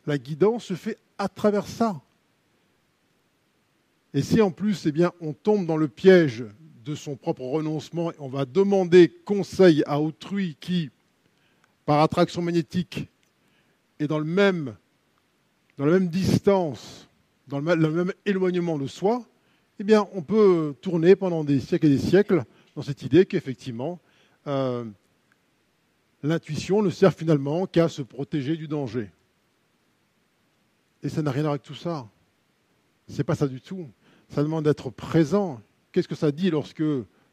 la guidance se fait à travers ça. Et si en plus, eh bien, on tombe dans le piège de son propre renoncement, et on va demander conseil à autrui qui, par attraction magnétique, est dans, le même, dans la même distance dans le même éloignement de soi, eh bien, on peut tourner pendant des siècles et des siècles dans cette idée qu'effectivement, euh, l'intuition ne sert finalement qu'à se protéger du danger. Et ça n'a rien à voir avec tout ça. Ce n'est pas ça du tout. Ça demande d'être présent. Qu'est-ce que ça dit lorsque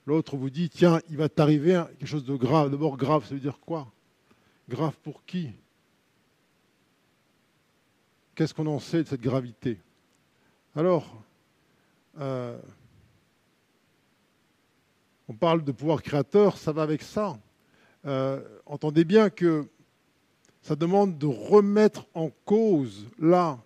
l'autre vous dit Tiens, il va t'arriver quelque chose de grave D'abord, grave, ça veut dire quoi? Grave pour qui? Qu'est-ce qu'on en sait de cette gravité? Alors, euh, on parle de pouvoir créateur, ça va avec ça. Euh, entendez bien que ça demande de remettre en cause, là,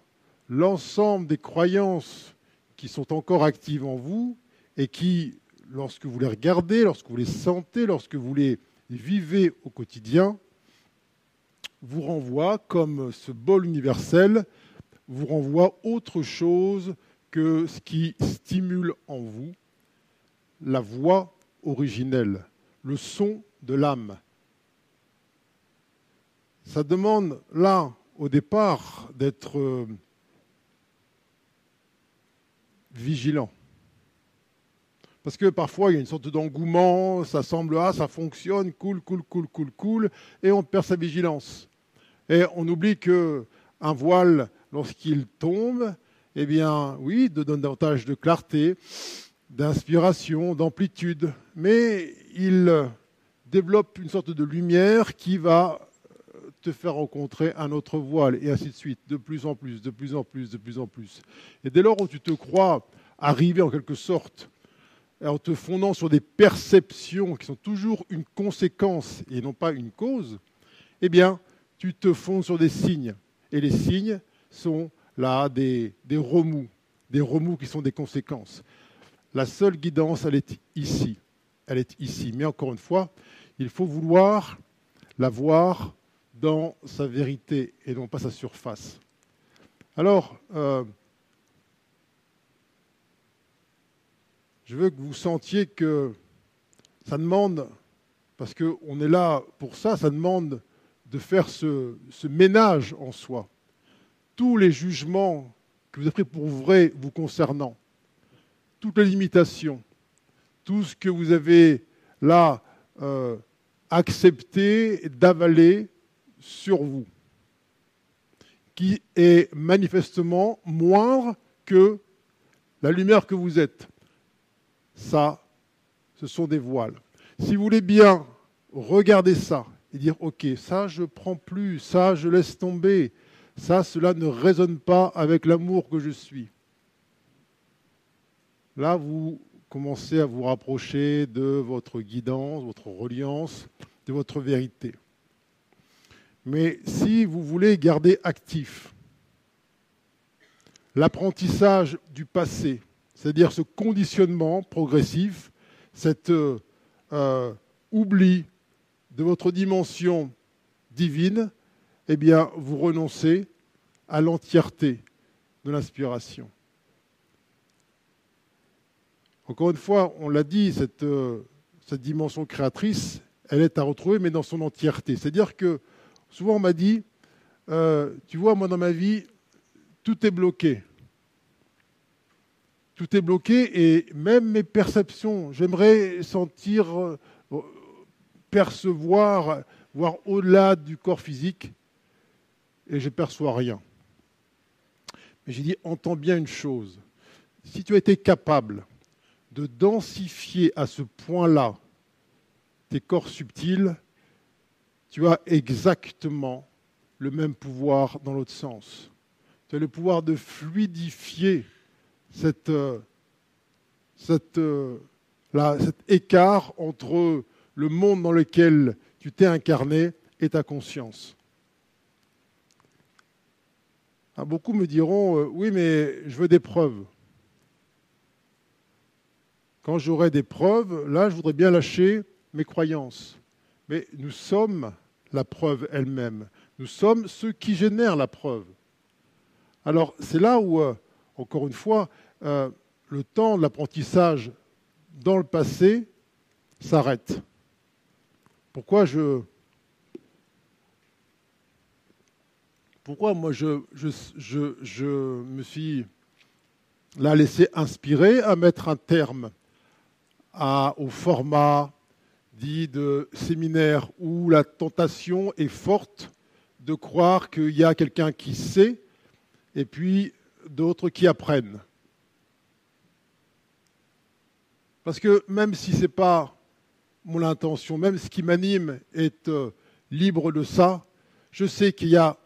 l'ensemble des croyances qui sont encore actives en vous et qui, lorsque vous les regardez, lorsque vous les sentez, lorsque vous les vivez au quotidien, vous renvoient comme ce bol universel vous renvoie autre chose que ce qui stimule en vous la voix originelle, le son de l'âme. Ça demande là, au départ, d'être euh, vigilant. Parce que parfois, il y a une sorte d'engouement, ça semble, ah, ça fonctionne, cool, cool, cool, cool, cool, et on perd sa vigilance. Et on oublie que un voile lorsqu'il tombe, eh bien, oui, de donne davantage de clarté, d'inspiration, d'amplitude, mais il développe une sorte de lumière qui va te faire rencontrer un autre voile, et ainsi de suite, de plus en plus, de plus en plus, de plus en plus. Et dès lors où tu te crois arriver en quelque sorte, en te fondant sur des perceptions qui sont toujours une conséquence et non pas une cause, eh bien, tu te fondes sur des signes. Et les signes, sont là des, remous, des remous qui sont des conséquences. La seule guidance, elle est ici. Elle est ici. Mais encore une fois, il faut vouloir la voir dans sa vérité et non pas sa surface. Alors, euh, je veux que vous sentiez que ça demande, parce qu'on est là pour ça, ça demande de faire ce ménage en soi tous les jugements que vous avez pris pour vrai vous concernant, toutes les limitations, tout ce que vous avez là euh, accepté d'avaler sur vous, qui est manifestement moindre que la lumière que vous êtes. Ça, ce sont des voiles. Si vous voulez bien regarder ça et dire, OK, ça, je prends plus, ça, je laisse tomber, ça, cela ne résonne pas avec l'amour que je suis. Là, vous commencez à vous rapprocher de votre guidance, votre reliance, de votre vérité. Mais si vous voulez garder actif l'apprentissage du passé, c'est-à-dire ce conditionnement progressif, cet euh, euh, oubli de votre dimension divine, eh bien, vous renoncez à l'entièreté de l'inspiration. Encore une fois, on l'a dit, cette, euh, cette, dimension créatrice, elle est à retrouver, mais dans son entièreté. C'est-à-dire que souvent on m'a dit, euh, tu vois, moi dans ma vie, tout est bloqué. Tout est bloqué et même mes perceptions, j'aimerais sentir, euh, percevoir, voir au-delà du corps physique et je perçois rien. Mais j'ai dit, entends bien une chose. Si tu été capable de densifier à ce point-là tes corps subtils, tu as exactement le même pouvoir dans l'autre sens. Tu as le pouvoir de fluidifier euh, euh, cet écart entre le monde dans lequel tu t'es incarné et ta conscience. Ah, beaucoup me diront, euh, oui, mais je veux des preuves. Quand j'aurai des preuves, là, je voudrais bien lâcher mes croyances. Mais nous sommes la preuve elle-même. Nous sommes ceux qui génèrent la preuve. Alors, c'est là où, euh, encore une fois, euh, le temps de l'apprentissage dans le passé s'arrête. Pourquoi je. Pourquoi moi je, me suis laissé inspirer à mettre un terme au format dit de séminaire où la tentation est forte de croire qu'il y a quelqu'un qui sait et puis d'autres qui apprennent. Parce que même si ce n'est pas mon intention, même ce qui m'anime est euh, libre de ça, je sais qu'il y a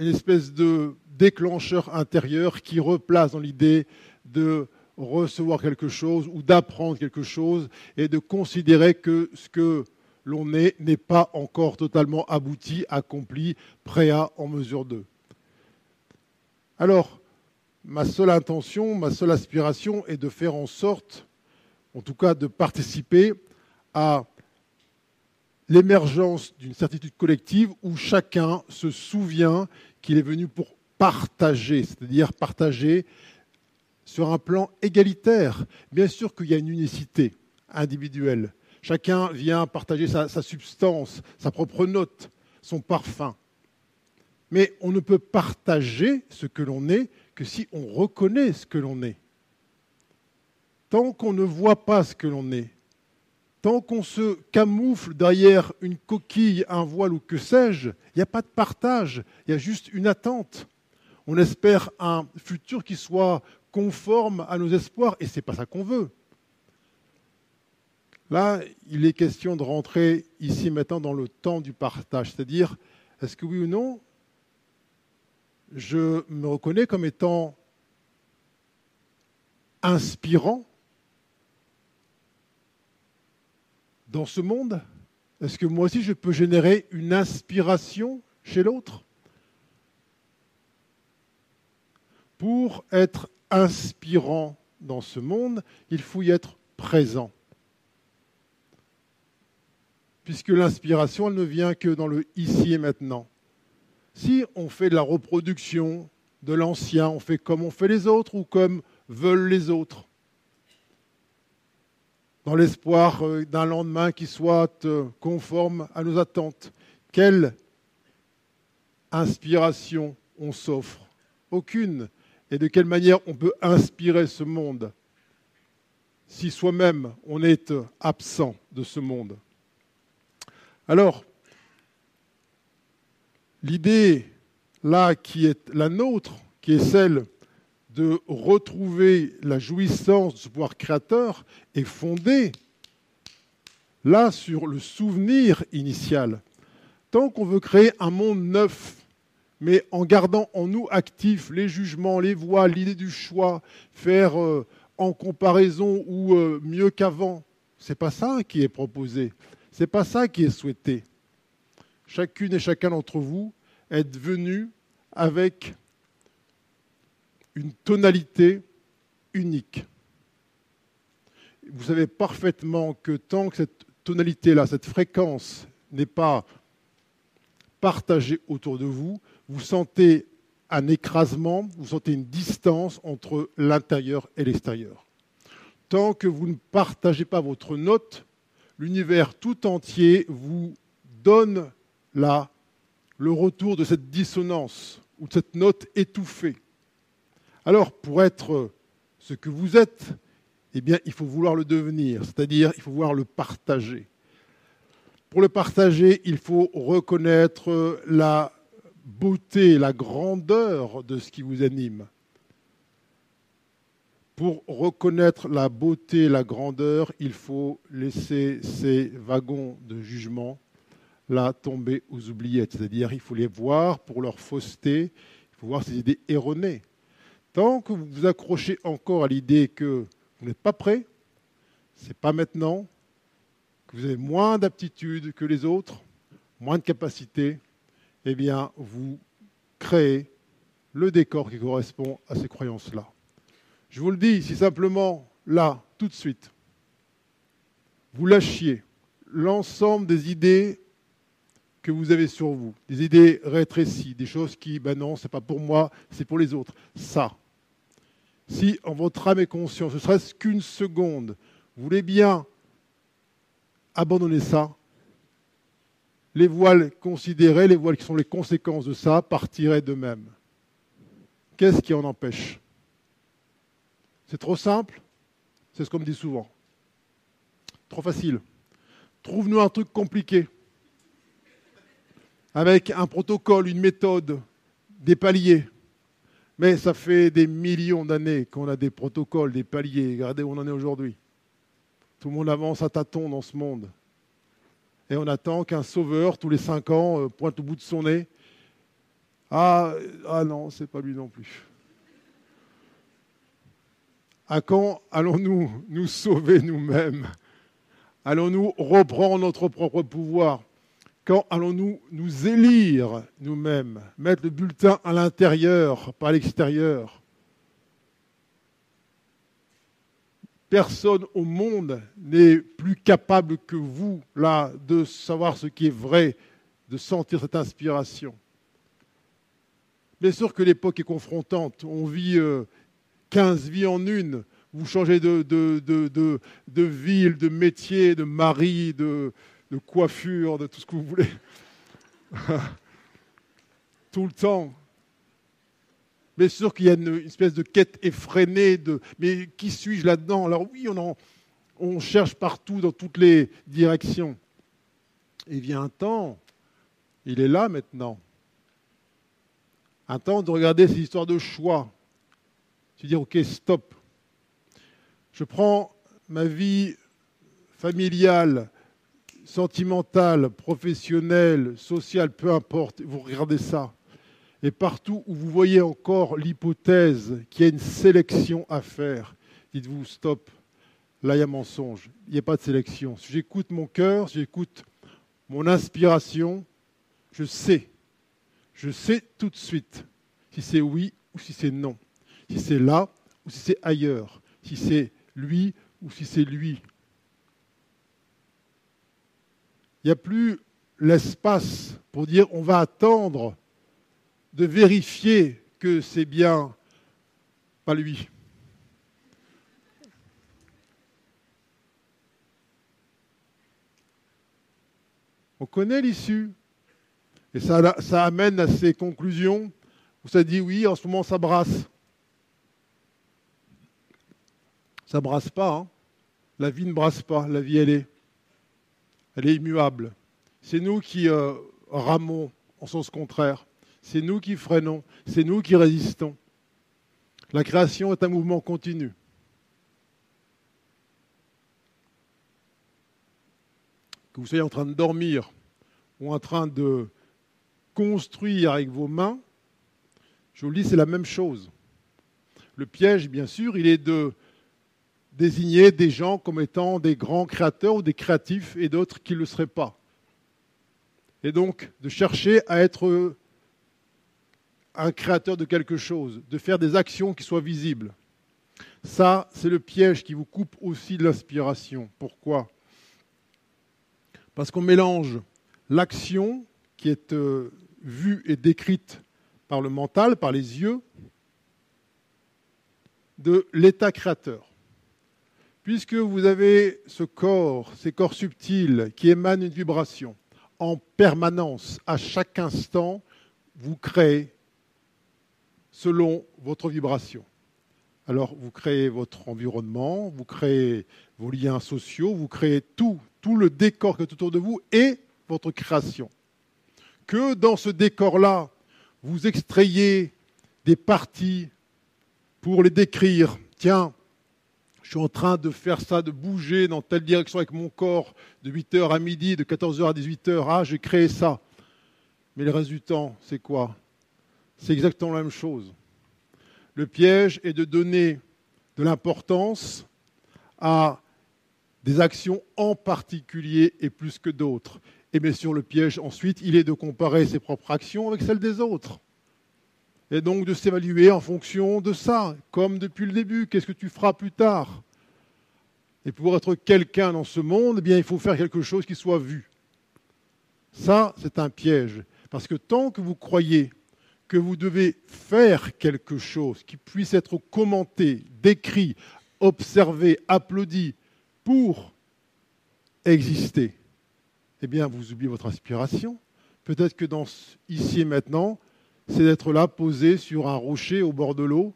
une espèce de déclencheur intérieur qui replace dans l'idée de recevoir quelque chose ou d'apprendre quelque chose et de considérer que ce que l'on est n'est pas encore totalement abouti, accompli, prêt à, en mesure de. Alors, ma seule intention, ma seule aspiration est de faire en sorte, en tout cas de participer à l'émergence d'une certitude collective où chacun se souvient qu'il est venu pour partager, c'est-à-dire partager sur un plan égalitaire. Bien sûr qu'il y a une unicité individuelle. Chacun vient partager sa, substance, sa propre note, son parfum. Mais on ne peut partager ce que l'on est que si on reconnaît ce que l'on est. Tant qu'on ne voit pas ce que l'on est, tant qu'on se camoufle derrière une coquille, un voile ou que sais-je, il n'y a pas de partage, il y a juste une attente. On espère un futur qui soit conforme à nos espoirs, et ce n'est pas ça qu'on veut. Là, il est question de rentrer ici maintenant dans le temps du partage, c'est-à-dire, est-ce que oui ou non, je me reconnais comme étant inspirant dans ce monde Est-ce que moi aussi je peux générer une inspiration chez l'autre Pour être inspirant dans ce monde, il faut y être présent. Puisque l'inspiration, elle ne vient que dans le ici et maintenant. Si on fait de la reproduction de l'ancien, on fait comme on fait les autres ou comme veulent les autres, dans l'espoir euh, d'un lendemain qui soit euh, conforme à nos attentes, quelle inspiration on s'offre. Aucune. Et de quelle manière on peut inspirer ce monde si soi-même on est absent de ce monde. Alors, l'idée là qui est la nôtre, qui est celle de retrouver la jouissance de ce pouvoir créateur, est fondée là sur le souvenir initial. Tant qu'on veut créer un monde neuf, mais en gardant en nous actifs les jugements, les voix, l'idée du choix, faire euh, en comparaison ou euh, mieux qu'avant, c'est pas ça qui est proposé, c'est pas ça qui est souhaité. Chacune et chacun d'entre vous êtes venu avec une tonalité unique. Vous savez parfaitement que tant que cette tonalité-là, cette fréquence n'est pas partagée autour de vous, vous sentez un écrasement, vous sentez une distance entre l'intérieur et l'extérieur. Tant que vous ne partagez pas votre note, l'univers tout entier vous donne là le retour de cette dissonance ou de cette note étouffée. Alors, pour être ce que vous êtes, eh il faut vouloir le devenir, c'est-à-dire il faut vouloir le partager. Pour le partager, il faut reconnaître la beauté, la grandeur de ce qui vous anime. Pour reconnaître la beauté, la grandeur, il faut laisser ces wagons de jugement là tomber aux oubliettes. C'est-à-dire, il faut les voir pour leur fausseté, il faut voir ces idées erronées. Tant que vous vous accrochez encore à l'idée que vous n'êtes pas prêt, ce n'est pas maintenant, que vous avez moins d'aptitude que les autres, moins de capacité, eh bien, vous créez le décor qui correspond à ces croyances-là. Je vous le dis, si simplement, là, tout de suite, vous lâchiez l'ensemble des idées que vous avez sur vous, des idées rétrécies, des choses qui, ben non, c'est pas pour moi, c'est pour les autres. Ça, si en votre âme et conscience, ce serait-ce qu'une seconde, vous voulez bien abandonner ça, les voiles considérées, les voiles qui sont les conséquences de ça, partiraient d'eux-mêmes. Qu'est-ce qui en empêche? C'est trop simple C'est ce qu'on me dit souvent. Trop facile. Trouve-nous un truc compliqué avec un protocole, une méthode, des paliers. Mais ça fait des millions d'années qu'on a des protocoles, des paliers. Regardez où on en est aujourd'hui. Tout le monde avance à tâtons dans ce monde. Et on attend qu'un sauveur, tous les cinq ans, euh, pointe au bout de son nez. Ah, ah non, c'est pas lui non plus. À quand allons-nous nous sauver nous-mêmes? Allons-nous reprendre notre propre pouvoir? Quand allons-nous nous élire nous-mêmes, mettre le bulletin à l'intérieur, pas à l'extérieur? Personne au monde n'est plus capable que vous, là, de savoir ce qui est vrai, de sentir cette inspiration. Bien sûr que l'époque est confrontante. On vit 15 euh, vies en une. Vous changez de, de, de, de ville, de métier, de mari, de, de coiffure, de tout ce que vous voulez. tout le temps. Bien sûr qu'il y a une, espèce de quête effrénée de mais qui suis-je là-dedans? Alors oui, on, cherche partout, dans toutes les directions. Et vient un temps, il est là maintenant, un temps de regarder ces histoires de choix. Tu dire, ok, stop. Je prends ma vie familiale, sentimentale, professionnelle, sociale, peu importe, vous regardez ça. Et partout où vous voyez encore l'hypothèse qu'il y a une sélection à faire, dites-vous stop, là il y a mensonge, il n'y a pas de sélection. Si j'écoute mon cœur, si j'écoute mon inspiration, je sais, je sais tout de suite si c'est oui ou si c'est non, si c'est là ou si c'est ailleurs, si c'est lui ou si c'est lui. Il n'y a plus l'espace pour dire on va attendre de vérifier que c'est bien pas lui. On connaît l'issue. Et ça, amène à ces conclusions où ça dit oui, en ce moment ça brasse. Ça brasse pas. Hein. La vie ne brasse pas, la vie, elle est, elle est immuable. C'est nous qui euh, ramons en sens contraire. C'est nous qui freinons. C'est nous qui résistons. La création est un mouvement continu. Que vous soyez en train de dormir ou en train de construire avec vos mains, je vous le dis, c'est la même chose. Le piège, bien sûr, il est de désigner des gens comme étant des grands créateurs ou des créatifs et d'autres qui ne le seraient pas. Et donc de chercher à être un créateur de quelque chose, de faire des actions qui soient visibles. Ça, c'est le piège qui vous coupe aussi de l'inspiration. Pourquoi? Parce qu'on mélange l'action qui est euh, vue et décrite par le mental, par les yeux, de l'état créateur. Puisque vous avez ce corps, ces corps subtils qui émanent une vibration, en permanence, à chaque instant, vous créez selon votre vibration. Alors vous créez votre environnement, vous créez vos liens sociaux, vous créez tout, tout le décor qui est autour de vous et votre création. Que dans ce décor-là, vous extrayez des parties pour les décrire. Tiens, je suis en train de faire ça, de bouger dans telle direction avec mon corps de 8h à midi, de 14h à 18h. Ah, j'ai créé ça. Mais le reste c'est quoi? C'est exactement la même chose. Le piège est de donner de l'importance à des actions en particulier et plus que d'autres. Et bien sûr, le piège ensuite, il est de comparer ses propres actions avec celles des autres et donc de s'évaluer en fonction de ça, comme depuis le début, qu'est-ce que tu feras plus tard? Et pour être quelqu'un dans ce monde, eh bien, il faut faire quelque chose qui soit vu. Ça, c'est un piège, parce que tant que vous croyez que vous devez faire quelque chose qui puisse être commenté, décrit, observé, applaudi pour exister, eh bien, vous oubliez votre inspiration. Peut-être que dans ici et maintenant, c'est d'être là, posé sur un rocher au bord de l'eau,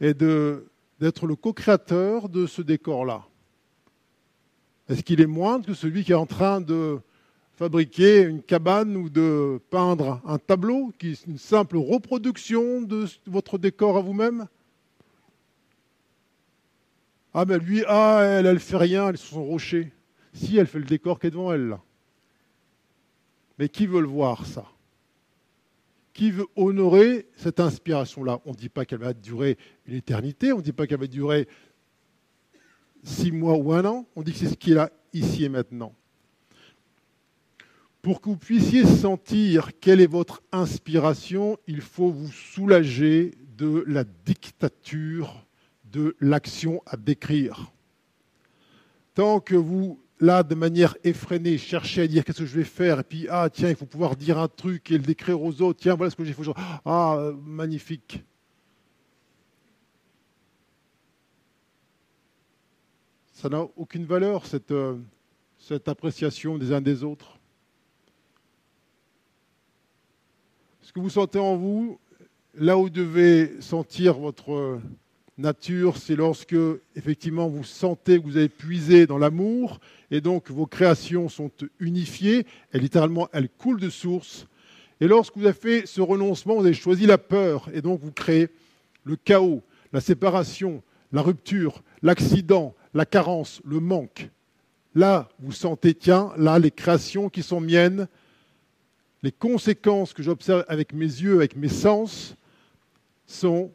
et d'être le co-créateur de ce décor-là. Est-ce qu'il est moindre que celui qui est en train de fabriquer une cabane ou de peindre un tableau, qui est une simple reproduction de votre décor à vous-même? Ah, mais lui, ah, elle, elle fait rien, elle est sur son rocher. Si, elle fait le décor qui est devant elle. Mais qui veut le voir, ça? Qui veut honorer cette inspiration-là. On ne dit pas qu'elle va durer une éternité, on ne dit pas qu'elle va durer six mois ou un an, on dit que c'est ce qui est là, ici et maintenant. Pour que vous puissiez sentir quelle est votre inspiration, il faut vous soulager de la dictature de l'action à décrire. Tant que vous là, de manière effrénée, chercher à dire qu'est-ce que je vais faire, et puis, ah, tiens, il faut pouvoir dire un truc et le décrire aux autres, tiens, voilà ce que j'ai fait. Ah, magnifique. Ça n'a aucune valeur, cette, euh, cette appréciation des uns des autres. Ce que vous sentez en vous, là où vous devez sentir votre nature, c'est lorsque, effectivement, vous sentez que vous avez puisé dans l'amour et donc vos créations sont unifiées, et littéralement elles coulent de source. Et lorsque vous avez fait ce renoncement, vous avez choisi la peur, et donc vous créez le chaos, la séparation, la rupture, l'accident, la carence, le manque. Là, vous sentez, tiens, là, les créations qui sont miennes, les conséquences que j'observe avec mes yeux, avec mes sens, sont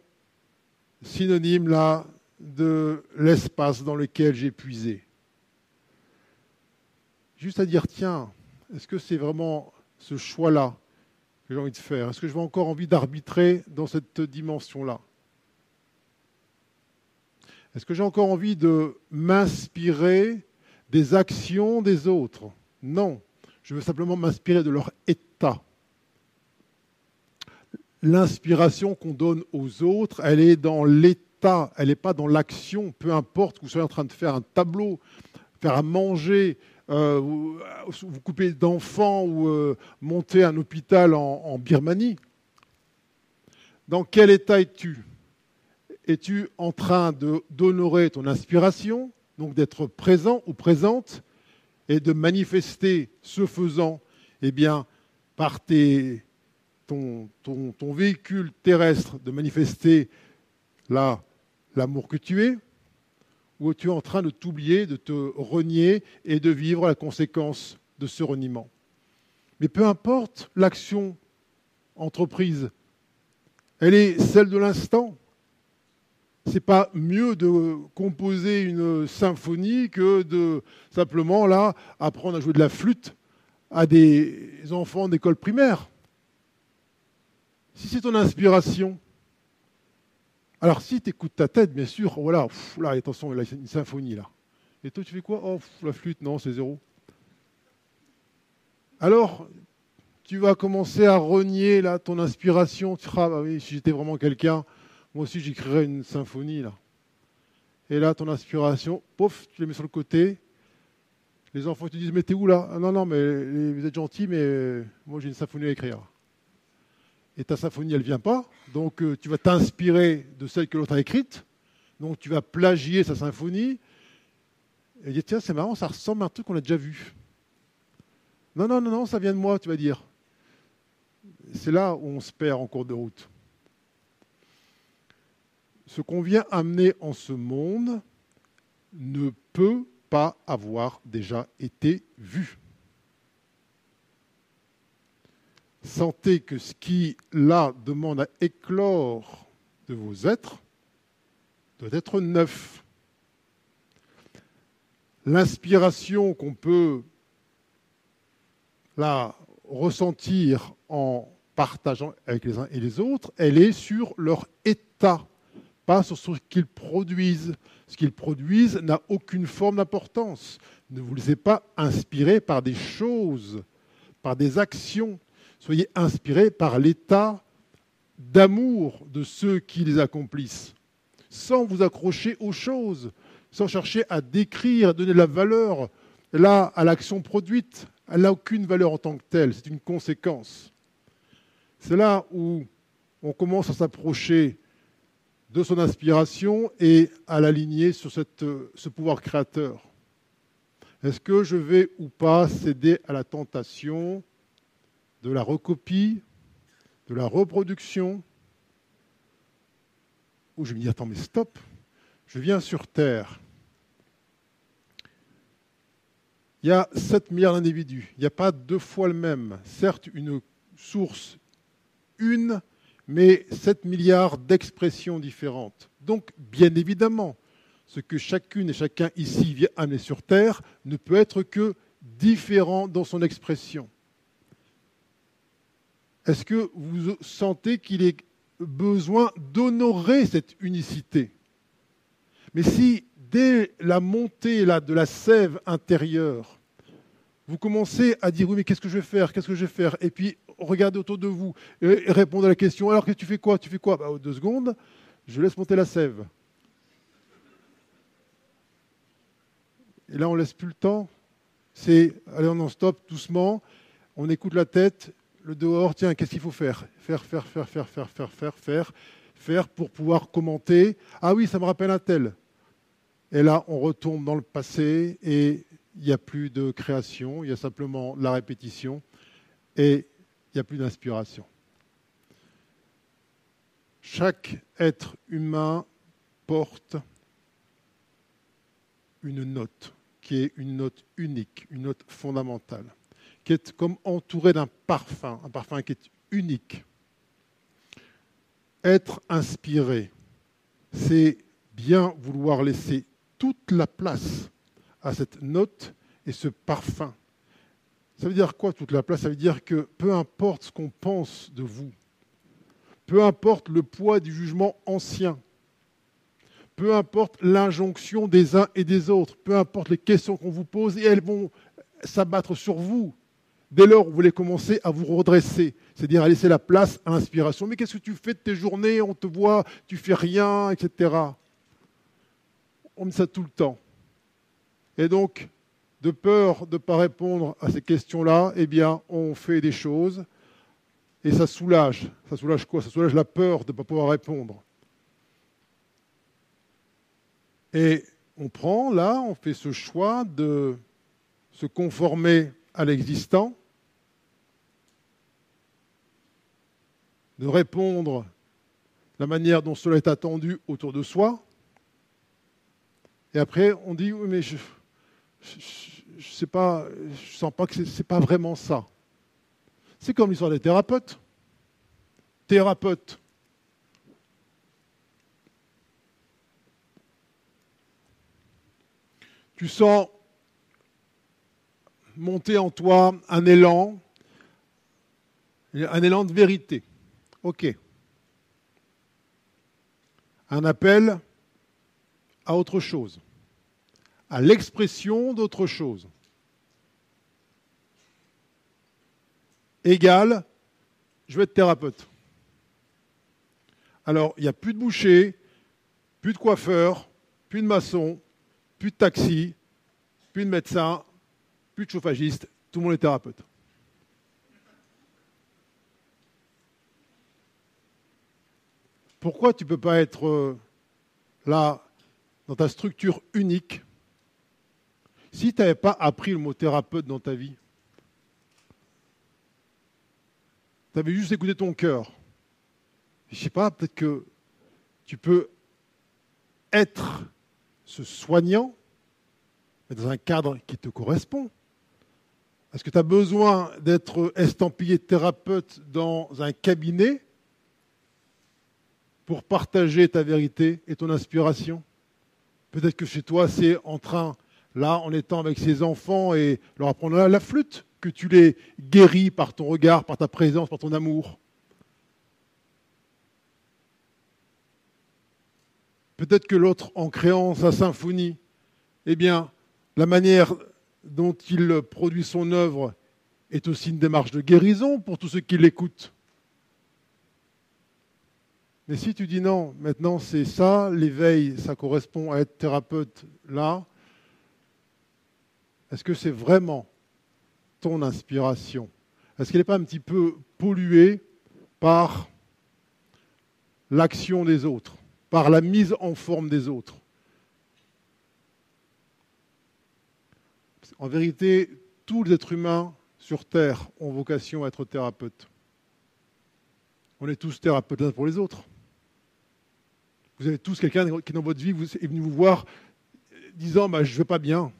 synonymes là de l'espace dans lequel j'ai puisé. Juste à dire, tiens, est-ce que c'est vraiment ce choix-là que j'ai envie de faire? Est-ce que j'ai encore envie d'arbitrer dans cette dimension-là? Est-ce que j'ai encore envie de m'inspirer des actions des autres? Non, je veux simplement m'inspirer de leur état. L'inspiration qu'on donne aux autres, elle est dans l'état, elle n'est pas dans l'action, peu importe que vous soyez en train de faire un tableau, faire à manger, euh, vous, coupez d'enfants ou euh, montez un hôpital en, Birmanie. Dans quel état es-tu? Es-tu en train d'honorer ton inspiration donc d'être présent ou présente, et de manifester ce faisant, eh bien, par ton, véhicule terrestre, de manifester l'amour que tu es, ou tu es en train de t'oublier, de te renier et de vivre la conséquence de ce reniement? Mais peu importe l'action entreprise, elle est celle de l'instant. C'est pas mieux de composer une symphonie que de simplement là apprendre à jouer de la flûte à des enfants d'école primaire. Si c'est ton inspiration, alors si tu écoutes ta tête, bien sûr, voilà, là, attention, il y a une symphonie là. Et toi, tu fais quoi? Oh, la flûte, non, c'est zéro. Alors, tu vas commencer à renier là ton inspiration. Tu diras, bah si j'étais vraiment quelqu'un, moi aussi j'écrirais une symphonie là. Et là, ton inspiration, pouf, tu la mets sur le côté. Les enfants te disent, mais t'es où là? Ah, Non, non, mais vous êtes gentil, mais moi j'ai une symphonie à écrire et ta symphonie, elle ne vient pas. Donc euh, tu vas t'inspirer de celle que l'autre a écrite. Donc tu vas plagier sa symphonie. Et dire, tiens, c'est marrant, ça ressemble à un truc qu'on a déjà vu. Non, non, non, non, ça vient de moi, tu vas dire. C'est là où on se perd en cours de route. Ce qu'on vient amener en ce monde ne peut pas avoir déjà été vu. Sentez que ce qui, là, demande à éclore de vos êtres doit être neuf. L'inspiration qu'on peut là ressentir en partageant avec les uns et les autres, elle est sur leur état, pas sur ce qu'ils produisent. Ce qu'ils produisent n'a aucune forme d'importance. Ne vous laissez pas inspirer par des choses, par des actions. Soyez inspirés par l'état d'amour de ceux qui les accomplissent, sans vous accrocher aux choses, sans chercher à décrire, à donner de la valeur là à l'action produite. Elle n'a aucune valeur en tant que telle, c'est une conséquence. C'est là où on commence à s'approcher de son inspiration et à l'aligner sur ce pouvoir créateur. Est-ce que je vais ou pas céder à la tentation de la recopie, de la reproduction, où je me dis, attends, mais stop, je viens sur Terre. Il y a 7 milliards d'individus. Il n'y a pas deux fois le même. Certes, une source une, mais 7 milliards d'expressions différentes. Donc, bien évidemment, ce que chacune et chacun ici vient amener sur Terre ne peut être que différent dans son expression. Est-ce que vous sentez qu'il est besoin d'honorer cette unicité? Mais si dès la montée là, de la sève intérieure, vous commencez à dire oui mais qu'est-ce que je vais faire? Qu'est-ce que je vais faire? Et puis regardez autour de vous et répondez à la question alors que tu fais quoi? Tu fais quoi? Bah, Deux secondes, je laisse monter la sève. Et là on laisse plus le temps. C'est allez on en stop doucement, on écoute la tête le dehors, tiens, qu'est-ce qu'il faut faire? Faire, faire, faire, faire, faire, faire, faire, faire, faire pour pouvoir commenter. Ah oui, ça me rappelle un tel. Et là, on retombe dans le passé et il n'y a plus de création, il y a simplement la répétition et il n'y a plus d'inspiration. Chaque être humain porte une note qui est une note unique, une note fondamentale qui est comme entouré d'un parfum, un parfum qui est unique. Être inspiré, c'est bien vouloir laisser toute la place à cette note et ce parfum. Ça veut dire quoi toute la place? Ça veut dire que peu importe ce qu'on pense de vous, peu importe le poids du jugement ancien, peu importe l'injonction des uns et des autres, peu importe les questions qu'on vous pose, et elles vont s'abattre sur vous dès lors vous voulez commencer à vous redresser, c'est-à-dire à laisser la place à l'inspiration. Mais qu'est-ce que tu fais de tes journées? On te voit, tu fais rien, etc. On me dit ça tout le temps. Et donc, de peur de ne pas répondre à ces questions-là, eh bien, on fait des choses et ça soulage. Ça soulage quoi? Ça soulage la peur de ne pas pouvoir répondre. Et on prend là, on fait ce choix de se conformer à l'existant, de répondre la manière dont cela est attendu autour de soi. Et après, on dit, oui, mais je ne sais pas, je sens pas que ce n'est pas vraiment ça. C'est comme l'histoire des thérapeutes. Thérapeute. Tu sens monter en toi un élan, un élan de vérité. OK. Un appel à autre chose, à l'expression d'autre chose. Égal, je veux être thérapeute. Alors, il n'y a plus de boucher, plus de coiffeur, plus de maçon, plus de taxi, plus de médecin, plus de chauffagiste, tout le monde est thérapeute. Pourquoi tu ne peux pas être euh, là, dans ta structure unique, si tu n'avais pas appris le mot thérapeute dans ta vie? Tu avais juste écouté ton cœur. Je ne sais pas, peut-être que tu peux être ce soignant, mais dans un cadre qui te correspond. Est-ce que tu as besoin d'être estampillé thérapeute dans un cabinet pour partager ta vérité et ton inspiration? Peut-être que chez toi, c'est en train, là, en étant avec ces enfants et leur apprendre la flûte, que tu les guéris par ton regard, par ta présence, par ton amour. Peut-être que l'autre, en créant sa symphonie, eh bien, la manière dont il produit son œuvre est aussi une démarche de guérison pour tous ceux qui l'écoutent. Mais si tu dis non, maintenant c'est ça, l'éveil, ça correspond à être thérapeute là, est-ce que c'est vraiment ton inspiration? Est-ce qu'elle n'est pas un petit peu polluée par l'action des autres, par la mise en forme des autres? En vérité, tous les êtres humains sur Terre ont vocation à être thérapeutes. On est tous thérapeutes pour les autres. Vous avez tous quelqu'un qui, dans votre vie, est venu vous voir disant bah, Je ne vais pas bien.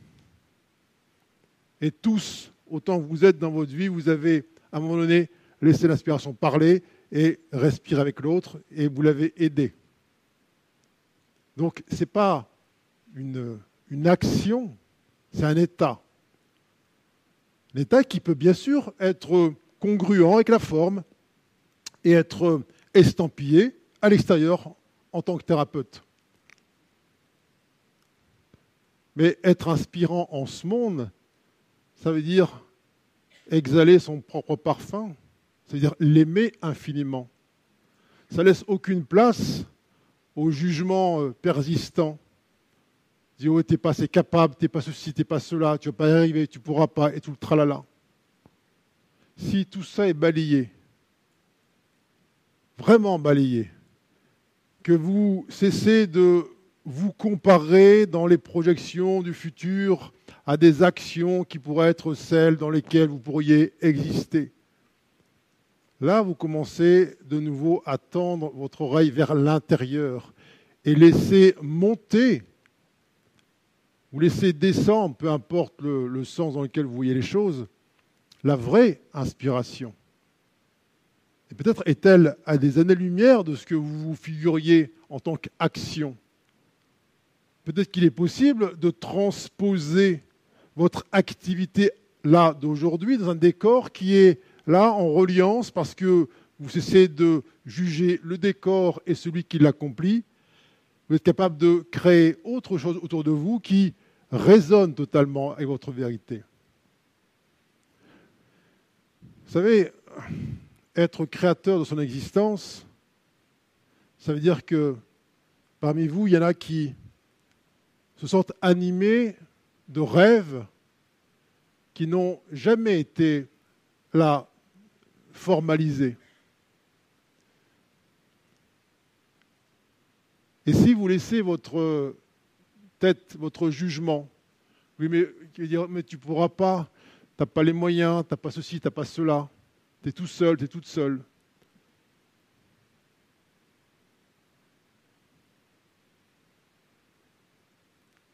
Et tous, autant que vous êtes dans votre vie, vous avez à un moment donné laissé l'inspiration parler et respirer avec l'autre et vous l'avez aidé. Donc ce n'est pas une, une action, c'est un état. Un état qui peut bien sûr être congruent avec la forme et être estampillé à l'extérieur en tant que thérapeute. Mais être inspirant en ce monde, ça veut dire exhaler son propre parfum, ça veut dire l'aimer infiniment. Ça laisse aucune place au jugement euh, persistant. Dis, oh, t'es pas assez capable, t'es pas ceci, t'es pas cela, tu vas pas y arriver, tu pourras pas, et tout le tralala. Si tout ça est balayé, vraiment balayé, que vous cessez de vous comparer dans les projections du futur à des actions qui pourraient être celles dans lesquelles vous pourriez exister. Là, vous commencez de nouveau à tendre votre oreille vers l'intérieur et laisser monter ou laisser descendre, peu importe le, le, sens dans lequel vous voyez les choses, la vraie inspiration. Et peut-être est-elle à des années-lumière de ce que vous vous figuriez en tant qu'action. Peut-être qu'il est possible de transposer votre activité là d'aujourd'hui dans un décor qui est là en reliance parce que vous cessez de juger le décor et celui qui l'accomplit. Vous êtes capable de créer autre chose autour de vous qui résonne totalement avec votre vérité. Vous savez, être créateur de son existence, ça veut dire que parmi vous, il y en a qui se sentent animés de rêves qui n'ont jamais été là formalisés. Et si vous laissez votre tête, votre jugement. Oui, mais, tu ne pourras pas, tu n'as pas les moyens, tu n'as pas ceci, tu n'as pas cela. Tu es tout seul, tu es toute seule.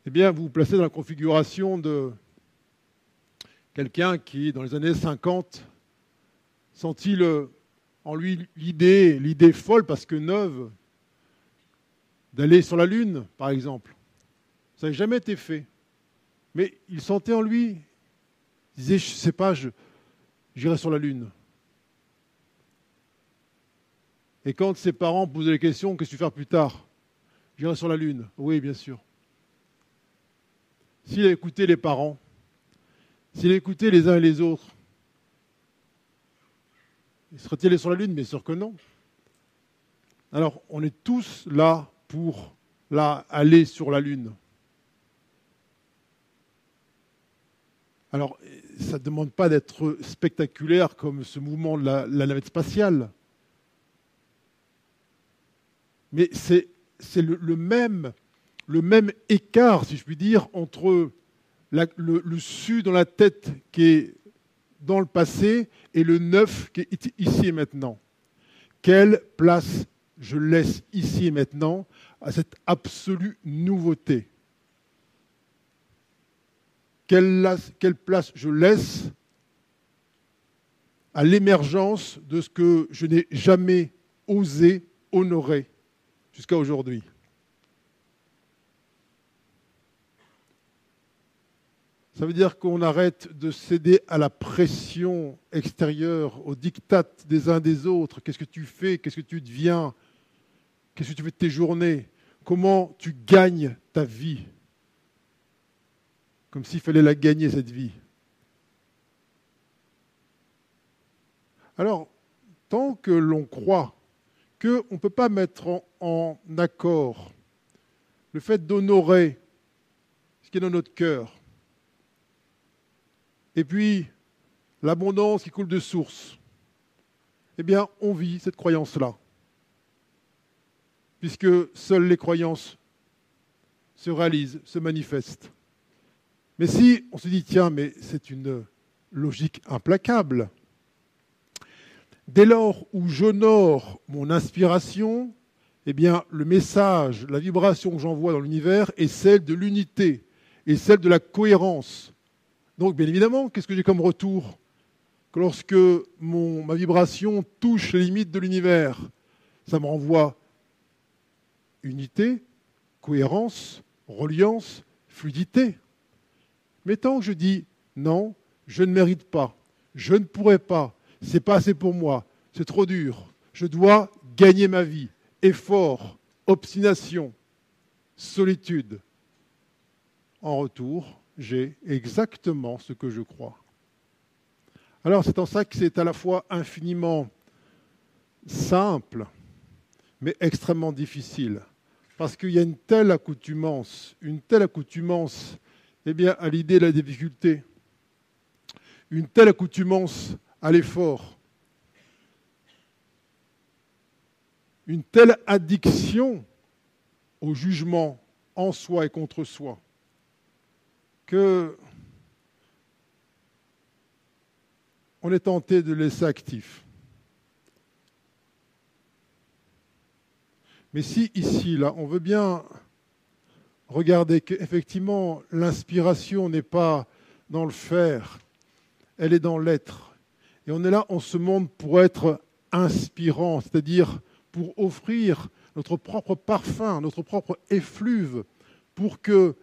Eh bien, vous vous placez dans la configuration de quelqu'un qui, dans les années 50, sentit en lui l'idée, l'idée folle, parce que neuve, d'aller sur la Lune, par exemple. Ça n'a jamais été fait. Mais il sentait en lui, il disait, je ne sais pas, j'irai sur la Lune. Et quand ses parents posaient les questions, qu'est-ce que tu vas faire plus tard? J'irai sur la Lune. Oui, bien sûr. S'il a écouté les parents, s'il a écouté les uns et les autres, il serait-il allé sur la Lune Bien sûr que non. Alors, on est tous là pour là, aller sur la Lune. Alors, ça ne demande pas d'être spectaculaire comme ce mouvement de la, navette spatiale. Mais c'est le, même, écart, si je puis dire, entre le, le su dans la tête qui est dans le passé et le neuf qui est ici et maintenant. Quelle place je laisse ici et maintenant à cette absolue nouveauté? Quelle, place je laisse à l'émergence de ce que je n'ai jamais osé honorer jusqu'à aujourd'hui? Ça veut dire qu'on arrête de céder à la pression extérieure, aux dictats des uns des autres. Qu'est-ce que tu fais? Qu'est-ce que tu deviens? Qu'est-ce que tu fais de tes journées? Comment tu gagnes ta vie? Comme s'il fallait la gagner, cette vie. Alors, tant que l'on croit qu'on ne peut pas mettre en, accord le fait d'honorer ce qui est dans notre cœur, et puis l'abondance qui coule de source, eh bien, on vit cette croyance-là. Puisque seules les croyances se réalisent, se manifestent. Mais si on se dit, tiens, mais c'est une logique implacable, dès lors où j'honore mon inspiration, eh bien, le message, la vibration que j'envoie dans l'univers est celle de l'unité et celle de la cohérence. Donc, bien évidemment, qu'est-ce que j'ai comme retour? Que Lorsque mon, ma vibration touche les limites de l'univers, ça me renvoie unité, cohérence, reliance, fluidité. Mais tant que je dis non, je ne mérite pas, je ne pourrai pas, c'est pas assez pour moi, c'est trop dur, je dois gagner ma vie, effort, obstination, solitude. En retour, j'ai exactement ce que je crois. Alors c'est en ça que c'est à la fois infiniment simple, mais extrêmement difficile. Parce qu'il y a une telle accoutumance, une telle accoutumance eh bien, à l'idée de la difficulté, une telle accoutumance à l'effort, une telle addiction au jugement en soi et contre soi, que on est tenté de laisser actif. Mais si ici, là, on veut bien regarder qu'effectivement, l'inspiration n'est pas dans le faire, elle est dans l'être. Et on est là en ce monde pour être inspirant, c'est-à-dire pour offrir notre propre parfum, notre propre effluve, pour que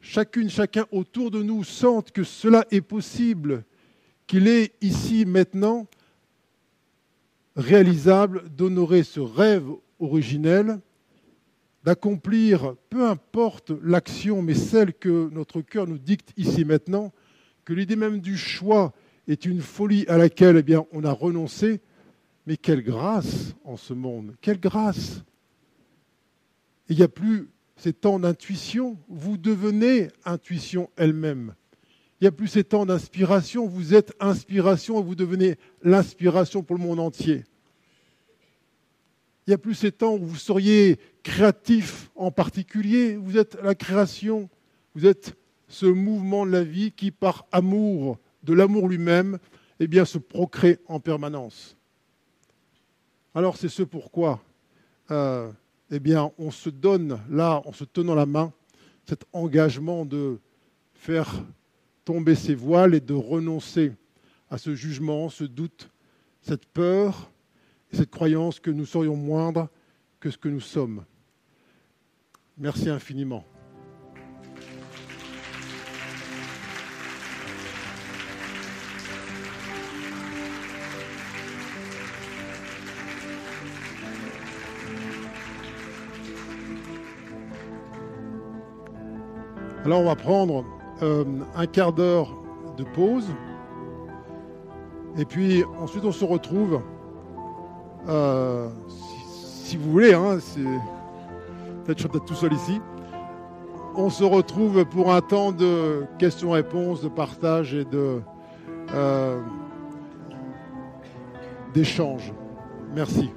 chacune, chacun autour de nous sente que cela est possible, qu'il est ici maintenant réalisable d'honorer ce rêve originel, d'accomplir, peu importe l'action, mais celle que notre cœur nous dicte ici maintenant, que l'idée même du choix est une folie à laquelle eh on a renoncé. Mais quelle grâce en ce monde, quelle grâce Il n'y a plus ces temps d'intuition, vous devenez intuition elle-même. Il n'y a plus ces temps d'inspiration, vous êtes inspiration et vous devenez l'inspiration pour le monde entier. Il n'y a plus ces temps où vous seriez créatif en particulier. Vous êtes la création. Vous êtes ce mouvement de la vie qui, par amour de l'amour lui-même, eh bien, se procrée en permanence. Alors c'est ce pourquoi euh, eh bien, on se donne là, en se tenant la main, cet engagement de faire tomber ses voiles et de renoncer à ce jugement, ce doute, cette peur et cette croyance que nous serions moindres que ce que nous sommes. Merci infiniment. Alors on va prendre euh, un quart d'heure de pause. Et puis ensuite on se retrouve, euh, si, vous voulez, hein, peut-être je suis peut-être tout seul ici. On se retrouve pour un temps de questions-réponses, de partage et de euh. Merci.